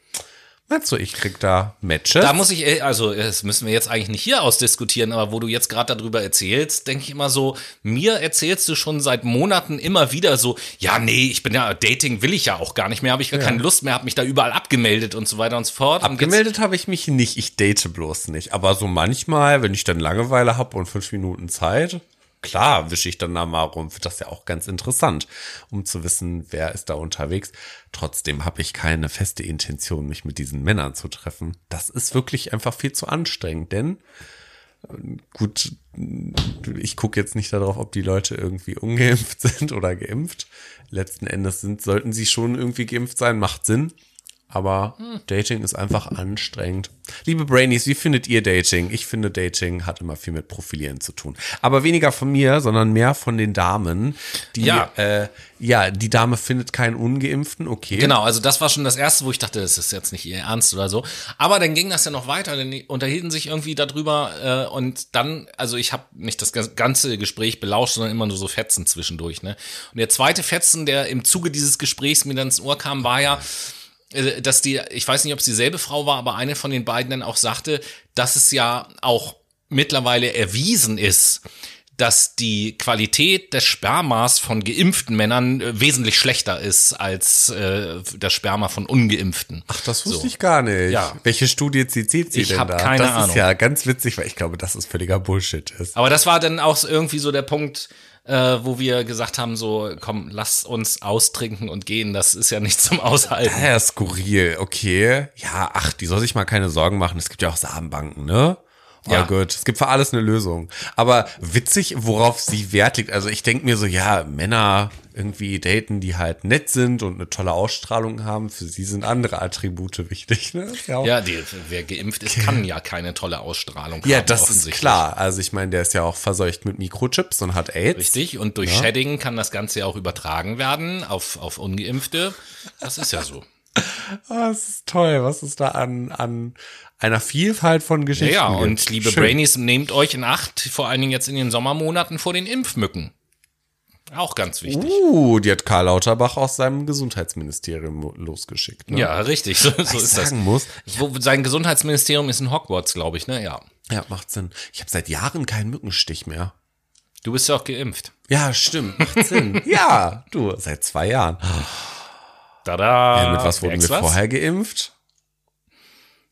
Meinst du, ich krieg da Matches? Da muss ich, äh, also das müssen wir jetzt eigentlich nicht hier ausdiskutieren, aber wo du jetzt gerade darüber erzählst, denke ich immer so, mir erzählst du schon seit Monaten immer wieder so, ja, nee, ich bin ja, Dating will ich ja auch gar nicht mehr, habe ich gar ja. keine Lust mehr, habe mich da überall abgemeldet und so weiter und so fort. Abgemeldet habe ich mich nicht, ich date bloß nicht. Aber so manchmal, wenn ich dann Langeweile habe und fünf Minuten Zeit, klar wische ich dann da mal rum. Wird das ja auch ganz interessant, um zu wissen, wer ist da unterwegs. Trotzdem habe ich keine feste Intention, mich mit diesen Männern zu treffen. Das ist wirklich einfach viel zu anstrengend, denn äh, gut, ich gucke jetzt nicht darauf, ob die Leute irgendwie ungeimpft sind oder geimpft. Letzten Endes sind, sollten sie schon irgendwie geimpft sein, macht Sinn. Aber hm. Dating ist einfach anstrengend. Liebe Brainies, wie findet ihr Dating? Ich finde, Dating hat immer viel mit Profilieren zu tun. Aber weniger von mir, sondern mehr von den Damen, die, ja, äh, ja die Dame findet keinen Ungeimpften, okay. Genau, also das war schon das Erste, wo ich dachte, das ist jetzt nicht ihr Ernst oder so. Aber dann ging das ja noch weiter, dann unterhielten sich irgendwie darüber äh, und dann, also ich habe nicht das ganze Gespräch belauscht, sondern immer nur so Fetzen zwischendurch. Ne? Und der zweite Fetzen, der im Zuge dieses Gesprächs mir dann ins Ohr kam, war ja, äh, dass die, ich weiß nicht, ob es dieselbe Frau war, aber eine von den beiden dann auch sagte, dass es ja auch mittlerweile erwiesen ist, dass die Qualität des Spermas von geimpften Männern äh, wesentlich schlechter ist als äh, das Sperma von ungeimpften. Ach, das wusste so. ich gar nicht. Ja. Welche Studie zieht sie ich denn hab da? Keine das Ahnung. ist ja ganz witzig, weil ich glaube, dass es völliger Bullshit ist. Aber das war dann auch irgendwie so der Punkt, äh, wo wir gesagt haben, so, komm, lass uns austrinken und gehen, das ist ja nicht zum Aushalten. Ja, skurril, okay. Ja, ach, die soll sich mal keine Sorgen machen. Es gibt ja auch Samenbanken, ne? Oh Ja. gut, es gibt für alles eine Lösung. Aber witzig, worauf sie Wert legt. Also ich denke mir so, ja, Männer irgendwie daten, die halt nett sind und eine tolle Ausstrahlung haben. Für sie sind andere Attribute wichtig. Ne? Ja, Ja, die, wer geimpft ist, kann ja keine tolle Ausstrahlung ja haben. das ist klar. Also ich meine, der ist ja auch verseucht mit Mikrochips und hat AIDS. Richtig, und durch Shedding kann das Ganze ja auch übertragen werden auf, auf Ungeimpfte. Das ist ja so. Ah, das ist toll, was ist da an, an einer Vielfalt von Geschichten ja, und liebe Schön. Brainies, nehmt euch in Acht, vor allen Dingen jetzt in den Sommermonaten vor den Impfmücken. Auch ganz wichtig. Uh, die hat Karl Lauterbach aus seinem Gesundheitsministerium losgeschickt. Ne? Ja, richtig, so, so ist das. sagen muss, Wo, sein Gesundheitsministerium ist in Hogwarts, glaube ich, ne? Ja. ja, macht Sinn. Ich habe seit Jahren keinen Mückenstich mehr. Du bist ja auch geimpft. Ja, stimmt, macht Sinn. ja, du, seit zwei Jahren. Tada. Ja, mit was wurden wir vorher geimpft?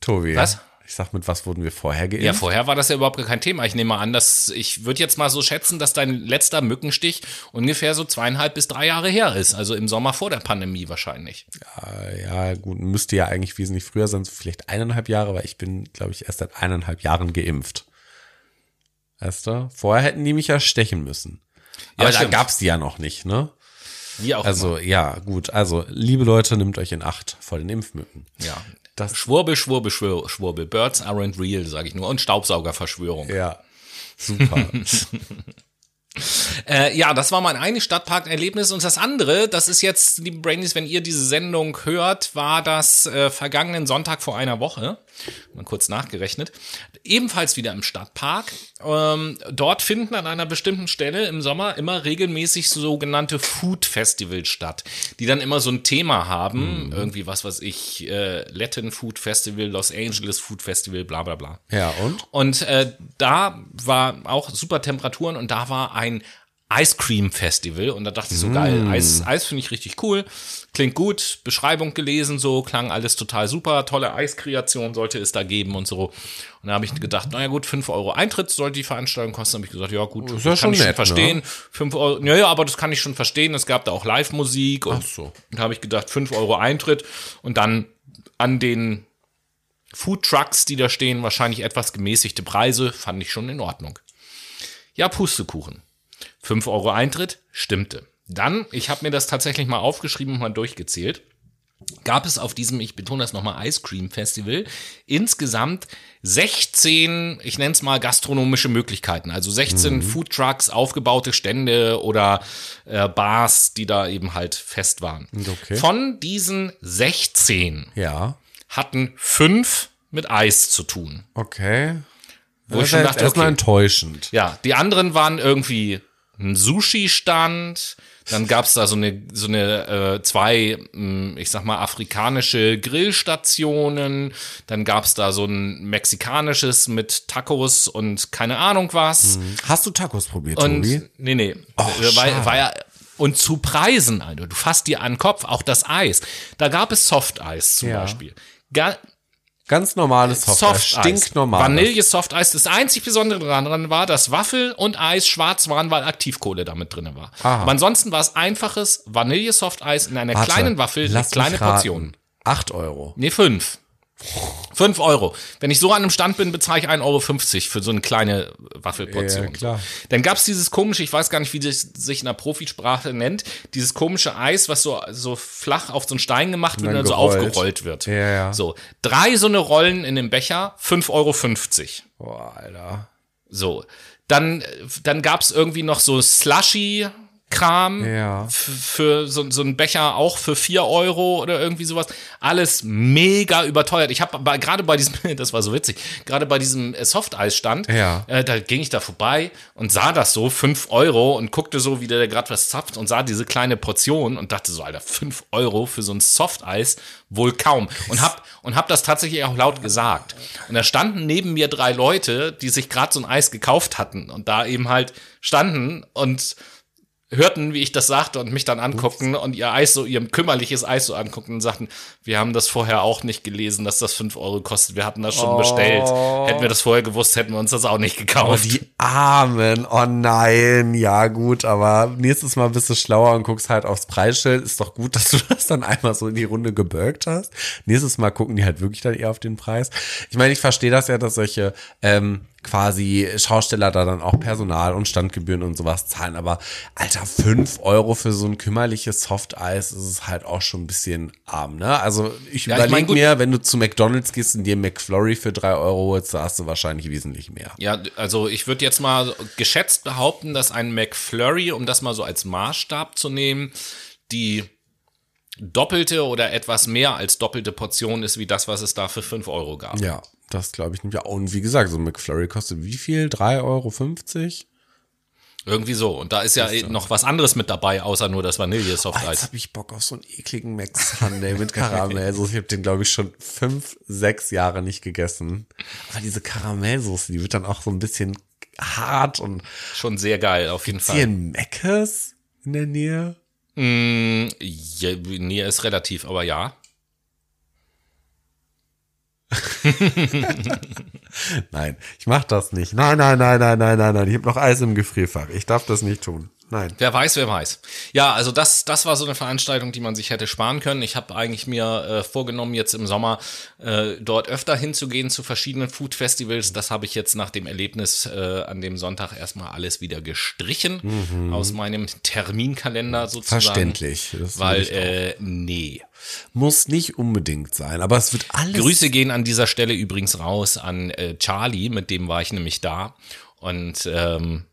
Tobi. Was? Ich sag, mit was wurden wir vorher geimpft? Ja, vorher war das ja überhaupt kein Thema. Ich nehme mal an, dass ich würde jetzt mal so schätzen, dass dein letzter Mückenstich ungefähr so zweieinhalb bis drei Jahre her ist. Also im Sommer vor der Pandemie wahrscheinlich. ja, gut, müsste ja eigentlich wesentlich früher sein, so vielleicht eineinhalb Jahre, weil ich bin, glaube ich, erst seit eineinhalb Jahren geimpft. Weißt du? Vorher hätten die mich ja stechen müssen. Ja, Aber da stimmt. gab's die ja noch nicht, ne? Wie auch Also, ja, gut. Also, liebe Leute, nehmt euch in Acht vor den Impfmücken. immer. Ja. Das- Schwurbel, Schwurbel, Schwurbel, Schwurbel. Birds aren't real, sage ich nur. Und Staubsaugerverschwörung. Ja. Super. Äh, ja, das war mein eine Stadtparkerlebnis. Und das andere, das ist jetzt, liebe Brainies, wenn ihr diese Sendung hört, war das äh, vergangenen Sonntag vor einer Woche. Mal kurz nachgerechnet. Ebenfalls wieder im Stadtpark. Ähm, dort finden an einer bestimmten Stelle im Sommer immer regelmäßig sogenannte Food Festivals statt, die dann immer so ein Thema haben. Irgendwie, was weiß ich, äh, Latin Food Festival, Los Angeles Food Festival, bla bla bla. ja, und? Und äh, da war auch super Temperaturen und da war ein Ice Cream Festival und da dachte ich so geil, Eis, Eis finde ich richtig cool, klingt gut, Beschreibung gelesen, so klang alles total super, tolle Eiskreation sollte es da geben und so. Und da habe ich gedacht, naja gut, 5 Euro Eintritt sollte die Veranstaltung kosten. habe ich gesagt, ja gut, Ist ja das kann ich schon nett, verstehen. 5 Euro, ja, ja, aber das kann ich schon verstehen. Es gab da auch Live-Musik und, so. und da habe ich gedacht, 5 Euro Eintritt und dann an den Food Trucks, die da stehen, wahrscheinlich etwas gemäßigte Preise, fand ich schon in Ordnung. Ja, Pustekuchen. 5 Euro Eintritt, stimmte. Dann, ich habe mir das tatsächlich mal aufgeschrieben und mal durchgezählt, gab es auf diesem, ich betone das nochmal, Ice Cream Festival insgesamt 16, ich nenne es mal gastronomische Möglichkeiten, also 16 Food Trucks, aufgebaute Stände oder äh, Bars, die da eben halt fest waren. Okay. Von diesen 16 Ja. hatten fünf mit Eis zu tun. Okay. Wo das ich schon ist dachte, erstmal okay. enttäuschend. Ja, die anderen waren irgendwie ein Sushi-Stand, dann gab's da so eine, so eine äh, zwei, mh, ich sag mal, afrikanische Grillstationen, dann gab's da so ein mexikanisches mit Tacos und keine Ahnung was. Hast du Tacos probiert, Und Tobi? nee, nee. Oh, Äh, war, war ja und zu Preisen, Alter. Du fasst dir an den Kopf, auch das Eis. Da gab es Softeis zum Ja. Beispiel. Ga Ganz normales Soft Softeis. Stinknormal. Vanille Softeis. Das einzig Besondere daran war, dass Waffel und Eis schwarz waren, weil Aktivkohle damit drin war. Aha. Aber ansonsten war es einfaches Vanille Softeis in einer Warte, kleinen Waffel, lass kleine mich raten. Portion. Acht Euro. Nee, fünf. Fünf Euro. Wenn ich so an einem Stand bin, bezahle ich 1,50 Euro für so eine kleine Waffelportion. Ja, klar. Dann gab's dieses komische, ich weiß gar nicht, wie das sich in der Profisprache nennt, dieses komische Eis, was so, so flach auf so einen Stein gemacht wird und dann dann so gerollt. aufgerollt wird. Ja, ja. So, drei so eine Rollen in dem Becher, 5,50 Euro. Boah, Alter. So, dann, dann gab's irgendwie noch so Slushy. Kram Ja. für so, so einen Becher auch für 4 Euro oder irgendwie sowas. Alles mega überteuert. Ich habe gerade bei diesem, das war so witzig, gerade bei diesem äh, Softeisstand, Ja. äh, da ging ich da vorbei und sah das so, 5 Euro und guckte so, wie der gerade was zapft und sah diese kleine Portion und dachte so, Alter, 5 Euro für so ein Softeis wohl kaum. Und hab, und hab das tatsächlich auch laut gesagt. Und da standen neben mir drei Leute, die sich gerade so ein Eis gekauft hatten und da eben halt standen und hörten, wie ich das sagte und mich dann anguckten und ihr Eis so, ihr kümmerliches Eis so anguckten und sagten, wir haben das vorher auch nicht gelesen, dass das 5 Euro kostet. Wir hatten das schon bestellt. Hätten wir das vorher gewusst, hätten wir uns das auch nicht gekauft. wie Amen. Oh nein. Ja, gut, aber nächstes Mal bist du schlauer und guckst halt aufs Preisschild. Ist doch gut, dass du das dann einmal so in die Runde gebürgt hast. Nächstes Mal gucken die halt wirklich dann eher auf den Preis. Ich meine, ich verstehe das ja, dass solche ähm, quasi Schausteller da dann auch Personal und Standgebühren und sowas zahlen. Aber Alter, fünf Euro für so ein kümmerliches Softeis ist es halt auch schon ein bisschen arm, ne? Also ich Ja, ich überlege mein, gut. mir, wenn du zu McDonalds gehst und dir McFlurry für drei Euro holst, da hast du wahrscheinlich wesentlich mehr. Ja, also ich würde jetzt mal geschätzt behaupten, dass ein McFlurry, um das mal so als Maßstab zu nehmen, die doppelte oder etwas mehr als doppelte Portion ist wie das, was es da für 5 Euro gab. Ja, das glaube ich nicht. Ja, und wie gesagt, so ein McFlurry kostet wie viel? 3,50 Euro? Irgendwie so. Und da ist ja noch was anderes mit dabei, außer nur das vanille Jetzt Eis. habe ich Bock auf so einen ekligen Mac Sunday mit Karamellsoße. Ich habe den, glaube ich, schon fünf, sechs Jahre nicht gegessen. Aber diese Karamellsoße, die wird dann auch so ein bisschen hart und Schon sehr geil, auf jeden hier Fall. ein Meckes in der Nähe. Mm, ja, nee, ist relativ, aber ja. Nein, ich mach das nicht. Nein, nein, nein, nein, nein, nein, nein. Ich habe noch Eis im Gefrierfach. Ich darf das nicht tun. Nein. Wer weiß, wer weiß. Ja, also das, das war so eine Veranstaltung, die man sich hätte sparen können. Ich habe eigentlich mir äh, vorgenommen, jetzt im Sommer äh, dort öfter hinzugehen zu verschiedenen Food Festivals. Das habe ich jetzt nach dem Erlebnis äh, an dem Sonntag erstmal alles wieder gestrichen aus meinem Terminkalender sozusagen. Verständlich. Das Weil, äh, nee. Muss nicht unbedingt sein, aber es wird alles. Grüße gehen an dieser Stelle übrigens raus an äh, Charlie, mit dem war ich nämlich da. Und ähm,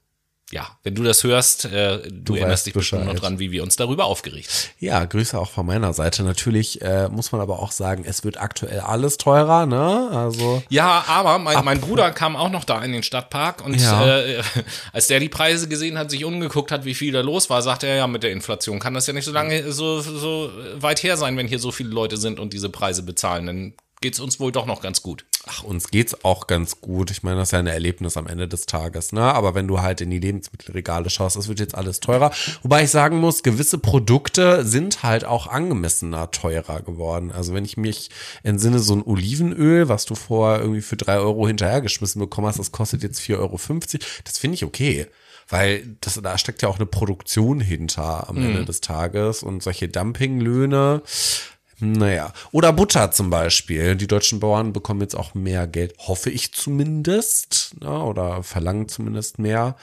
ja, wenn du das hörst, äh, du, weißt erinnerst dich bestimmt noch dran, wie wir uns darüber aufgeregt haben. Ja, Grüße auch von meiner Seite. Natürlich äh, muss man aber auch sagen, es wird aktuell alles teurer, ne? Also Ja, aber mein, mein Bruder kam auch noch da in den Stadtpark und Ja. äh, als der die Preise gesehen hat, sich umgeguckt hat, wie viel da los war, sagte er ja, mit der Inflation kann das ja nicht so lange so, so weit her sein, wenn hier so viele Leute sind und diese Preise bezahlen. Dann geht's uns wohl doch noch ganz gut. Ach, uns geht's auch ganz gut. Ich meine, das ist ja ein Erlebnis am Ende des Tages, ne? Aber wenn du halt in die Lebensmittelregale schaust, es wird jetzt alles teurer. Wobei ich sagen muss, gewisse Produkte sind halt auch angemessener teurer geworden. Also wenn ich mich entsinne, so ein Olivenöl, was du vorher irgendwie für drei Euro hinterhergeschmissen bekommen hast, das kostet jetzt 4,50 Euro. Das finde ich okay. Weil das, da steckt ja auch eine Produktion hinter am Ende des Tages und solche Dumpinglöhne. Naja, oder Butter zum Beispiel. Die deutschen Bauern bekommen jetzt auch mehr Geld, hoffe ich zumindest, ne, oder verlangen zumindest mehr.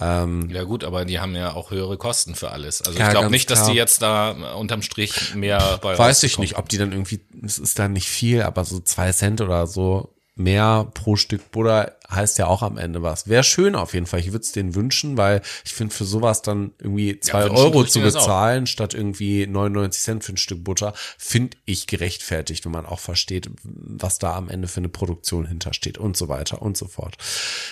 Ähm, Ja gut, aber die haben ja auch höhere Kosten für alles. Also Ja, ich glaube nicht, dass klar. die jetzt da äh, unterm Strich mehr bei weiß ich nicht, ob die dann irgendwie, es ist dann nicht viel, aber so zwei Cent oder so mehr pro Stück Butter heißt ja auch am Ende was. Wäre schön auf jeden Fall. Ich würde es denen wünschen, weil ich finde, für sowas dann irgendwie zwei tue Euro zu bezahlen, statt irgendwie 99 Cent für ein Stück Butter, finde ich gerechtfertigt, wenn man auch versteht, was da am Ende für eine Produktion hintersteht und so weiter und so fort.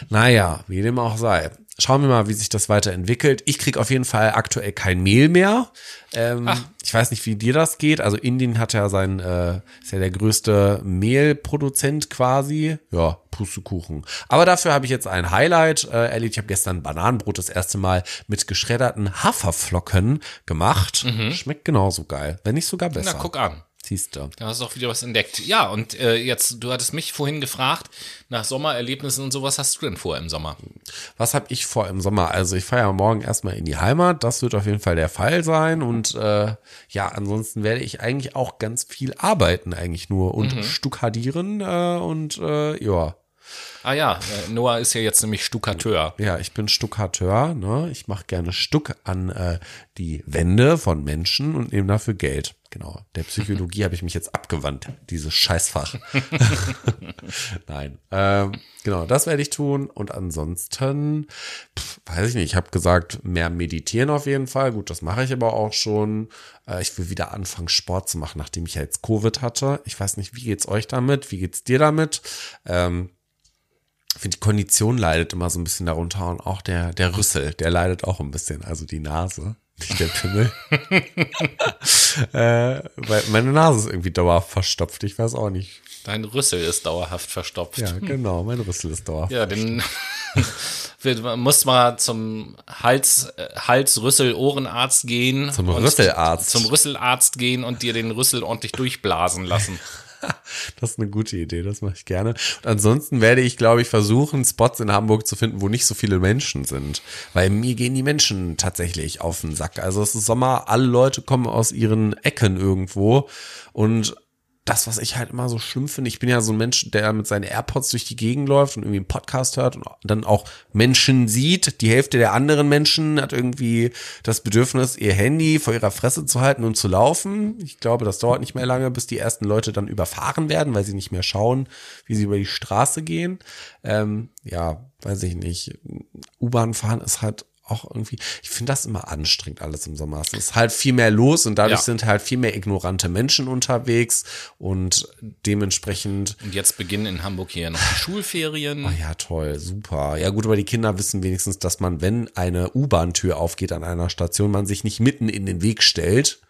Naja, wie dem auch sei. Schauen wir mal, wie sich das weiterentwickelt. Ich krieg auf jeden Fall aktuell kein Mehl mehr. Ähm, ich weiß nicht, wie dir das geht. Also Indien hat ja sein, äh, ist ja der größte Mehlproduzent quasi. Ja, Pustekuchen. Aber dafür habe ich jetzt ein Highlight äh, erlebt. Ich habe gestern Bananenbrot das erste Mal mit geschredderten Haferflocken gemacht. Schmeckt genauso geil, wenn nicht sogar besser. Na, guck an. Siehst du. Da hast du auch wieder was entdeckt. Ja, und äh, jetzt, du hattest mich vorhin gefragt, nach Sommererlebnissen und sowas hast du denn vor im Sommer? Was habe ich vor im Sommer? Also ich fahre ja morgen erstmal in die Heimat. Das wird auf jeden Fall der Fall sein. Und äh, ja, ansonsten werde ich eigentlich auch ganz viel arbeiten, eigentlich nur und stuckadieren äh, und äh, ja. Ah ja, äh, Noah ist ja jetzt nämlich Stuckateur. Ja, ich bin Stuckateur, ne? Ich mache gerne Stuck an äh, die Wände von Menschen und nehme dafür Geld. Genau. Der Psychologie habe ich mich jetzt abgewandt, dieses Scheißfach. Nein. Ähm, genau, das werde ich tun. Und ansonsten, pf, weiß ich nicht, ich habe gesagt, mehr meditieren auf jeden Fall. Gut, das mache ich aber auch schon. Äh, ich will wieder anfangen, Sport zu machen, nachdem ich ja jetzt Covid hatte. Ich weiß nicht, wie geht's euch damit? Wie geht's dir damit? Ähm, ich finde, die Kondition leidet immer so ein bisschen darunter und auch der, der Rüssel, der leidet auch ein bisschen, also die Nase, nicht der Pimmel. äh, weil meine Nase ist irgendwie dauerhaft verstopft, ich weiß auch nicht. Dein Rüssel ist dauerhaft verstopft. Ja, genau, mein Rüssel ist dauerhaft. Ja, wir- muss mal zum Hals, äh, Hals, Rüssel, Ohrenarzt gehen. Zum Rüsselarzt. Zum Rüsselarzt gehen und dir den Rüssel ordentlich durchblasen lassen. Das ist eine gute Idee, das mache ich gerne. Und ansonsten werde ich, glaube ich, versuchen, Spots in Hamburg zu finden, wo nicht so viele Menschen sind. Weil mir gehen die Menschen tatsächlich auf den Sack. Also es ist Sommer, alle Leute kommen aus ihren Ecken irgendwo und das, was ich halt immer so schlimm finde, ich bin ja so ein Mensch, der mit seinen AirPods durch die Gegend läuft und irgendwie einen Podcast hört und dann auch Menschen sieht. Die Hälfte der anderen Menschen hat irgendwie das Bedürfnis, ihr Handy vor ihrer Fresse zu halten und zu laufen. Ich glaube, das dauert nicht mehr lange, bis die ersten Leute dann überfahren werden, weil sie nicht mehr schauen, wie sie über die Straße gehen. Ähm, ja, weiß ich nicht. U-Bahn fahren ist halt auch irgendwie, ich finde das immer anstrengend alles im Sommer. Es ist halt viel mehr los und dadurch ja. sind halt viel mehr ignorante Menschen unterwegs und dementsprechend. Und jetzt beginnen in Hamburg hier noch die Schulferien. Oh ja, toll, super. Ja gut, aber die Kinder wissen wenigstens, dass man, wenn eine U-Bahn-Tür aufgeht an einer Station, man sich nicht mitten in den Weg stellt,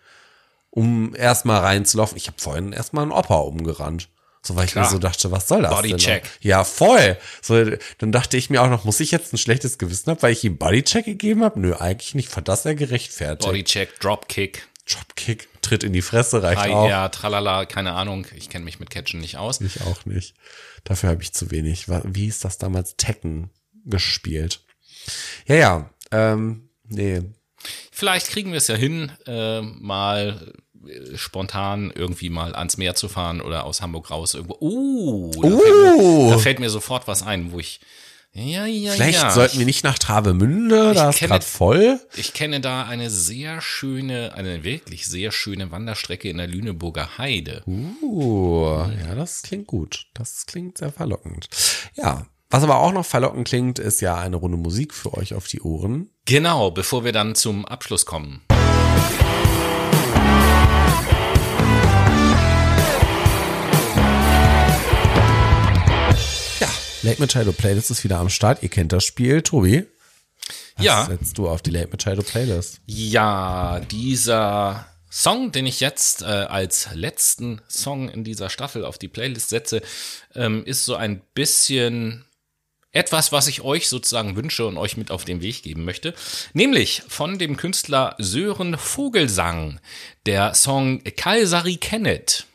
um erstmal reinzulaufen. Ich habe vorhin erstmal einen Opa umgerannt. So, weil Klar. ich mir so dachte, was soll das Bodycheck. Ja, voll. So, dann dachte ich mir auch noch, muss ich jetzt ein schlechtes Gewissen haben, weil ich ihm Bodycheck gegeben habe? Nö, eigentlich nicht. Fand das ja gerechtfertigt. Bodycheck, Dropkick. Dropkick, Tritt in die Fresse reicht Hi, auch. Ja, tralala, keine Ahnung. Ich kenne mich mit Catchen nicht aus. Ich auch nicht. Dafür habe ich zu wenig. Wie ist das damals? Tekken gespielt. Ja, ja. Ähm, nee. Vielleicht kriegen wir es ja hin, äh, mal spontan irgendwie mal ans Meer zu fahren oder aus Hamburg raus irgendwo. Uh, da, uh. Fällt, mir, da fällt mir sofort was ein, wo ich ja, ja, Vielleicht ja. sollten wir nicht nach Travemünde, da ist gerade voll. Ich kenne da eine sehr schöne, eine wirklich sehr schöne Wanderstrecke in der Lüneburger Heide. Uh, ja, das klingt gut. Das klingt sehr verlockend. Ja, was aber auch noch verlockend klingt, ist ja eine Runde Musik für euch auf die Ohren. Genau, bevor wir dann zum Abschluss kommen. Late Machado Playlist ist wieder am Start. Ihr kennt das Spiel. Tobi? Was ja. setzt du auf die Late Machado Playlist? Ja, dieser Song, den ich jetzt äh, als letzten Song in dieser Staffel auf die Playlist setze, ähm, ist so ein bisschen etwas, was ich euch sozusagen wünsche und euch mit auf den Weg geben möchte. Nämlich von dem Künstler Sören Vogelsang, der Song Kalsari Kennet.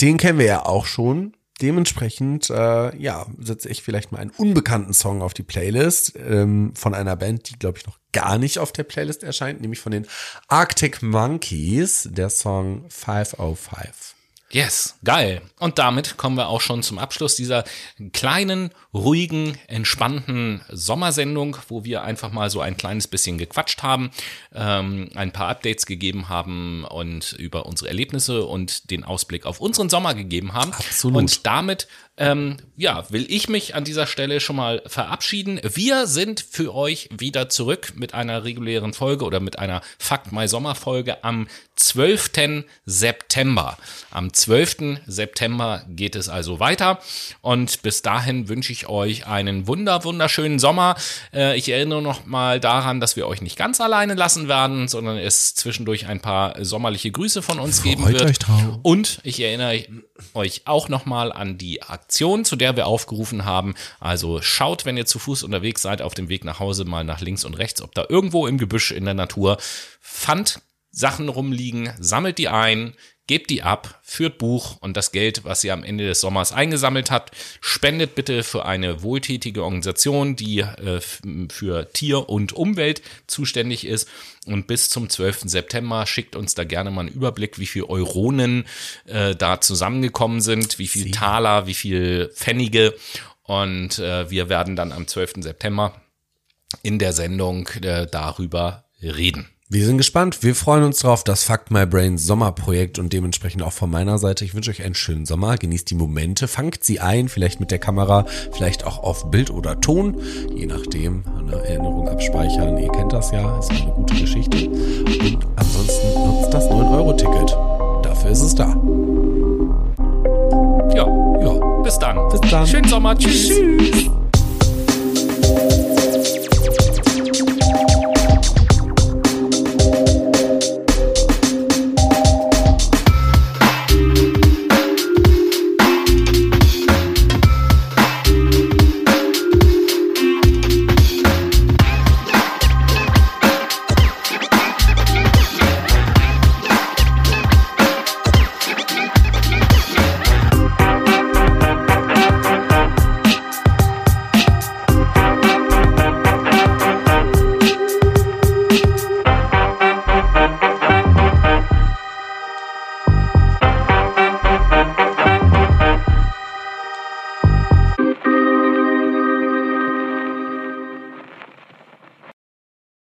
Den kennen wir ja auch schon dementsprechend, äh, ja, setze ich vielleicht mal einen unbekannten Song auf die Playlist ähm, von einer Band, die, glaube ich, noch gar nicht auf der Playlist erscheint, nämlich von den Arctic Monkeys, der Song 505. Yes, geil. Und damit kommen wir auch schon zum Abschluss dieser kleinen, ruhigen, entspannten Sommersendung, wo wir einfach mal so ein kleines bisschen gequatscht haben, ähm, ein paar Updates gegeben haben und über unsere Erlebnisse und den Ausblick auf unseren Sommer gegeben haben. Absolut. Und damit ähm, ja, will ich mich an dieser Stelle schon mal verabschieden. Wir sind für euch wieder zurück mit einer regulären Folge oder mit einer Fakt My Sommer Folge am 12. September. Am 12. September geht es also weiter und bis dahin wünsche ich euch einen wunder wunderschönen Sommer. Äh, ich erinnere noch mal daran, dass wir euch nicht ganz alleine lassen werden, sondern es zwischendurch ein paar sommerliche Grüße von uns Freut geben wird. Und ich erinnere euch auch noch mal an die Aktion, zu der wir aufgerufen haben. Also schaut, wenn ihr zu Fuß unterwegs seid, auf dem Weg nach Hause mal nach links und rechts, ob da irgendwo im Gebüsch in der Natur Pfand Sachen rumliegen, sammelt die ein, gebt die ab, führt Buch und das Geld, was ihr am Ende des Sommers eingesammelt habt, spendet bitte für eine wohltätige Organisation, die äh, für Tier und Umwelt zuständig ist. Und bis zum 12. September schickt uns da gerne mal einen Überblick, wie viel Euronen äh, da zusammengekommen sind, wie viel Sie. Taler, wie viel Pfennige. Und äh, wir werden dann am 12. September in der Sendung äh, darüber reden. Wir sind gespannt. Wir freuen uns drauf. Das Fuck My Brain Sommerprojekt und dementsprechend auch von meiner Seite. Ich wünsche euch einen schönen Sommer. Genießt die Momente. Fangt sie ein. Vielleicht mit der Kamera. Vielleicht auch auf Bild oder Ton. Je nachdem. Eine Erinnerung abspeichern. Ihr kennt das ja. Ist eine gute Geschichte. Und ansonsten nutzt das 9-Euro-Ticket. Dafür ist es da. Ja. Ja. Bis dann. Bis dann. Schönen Sommer. Tschüss. Tschüss.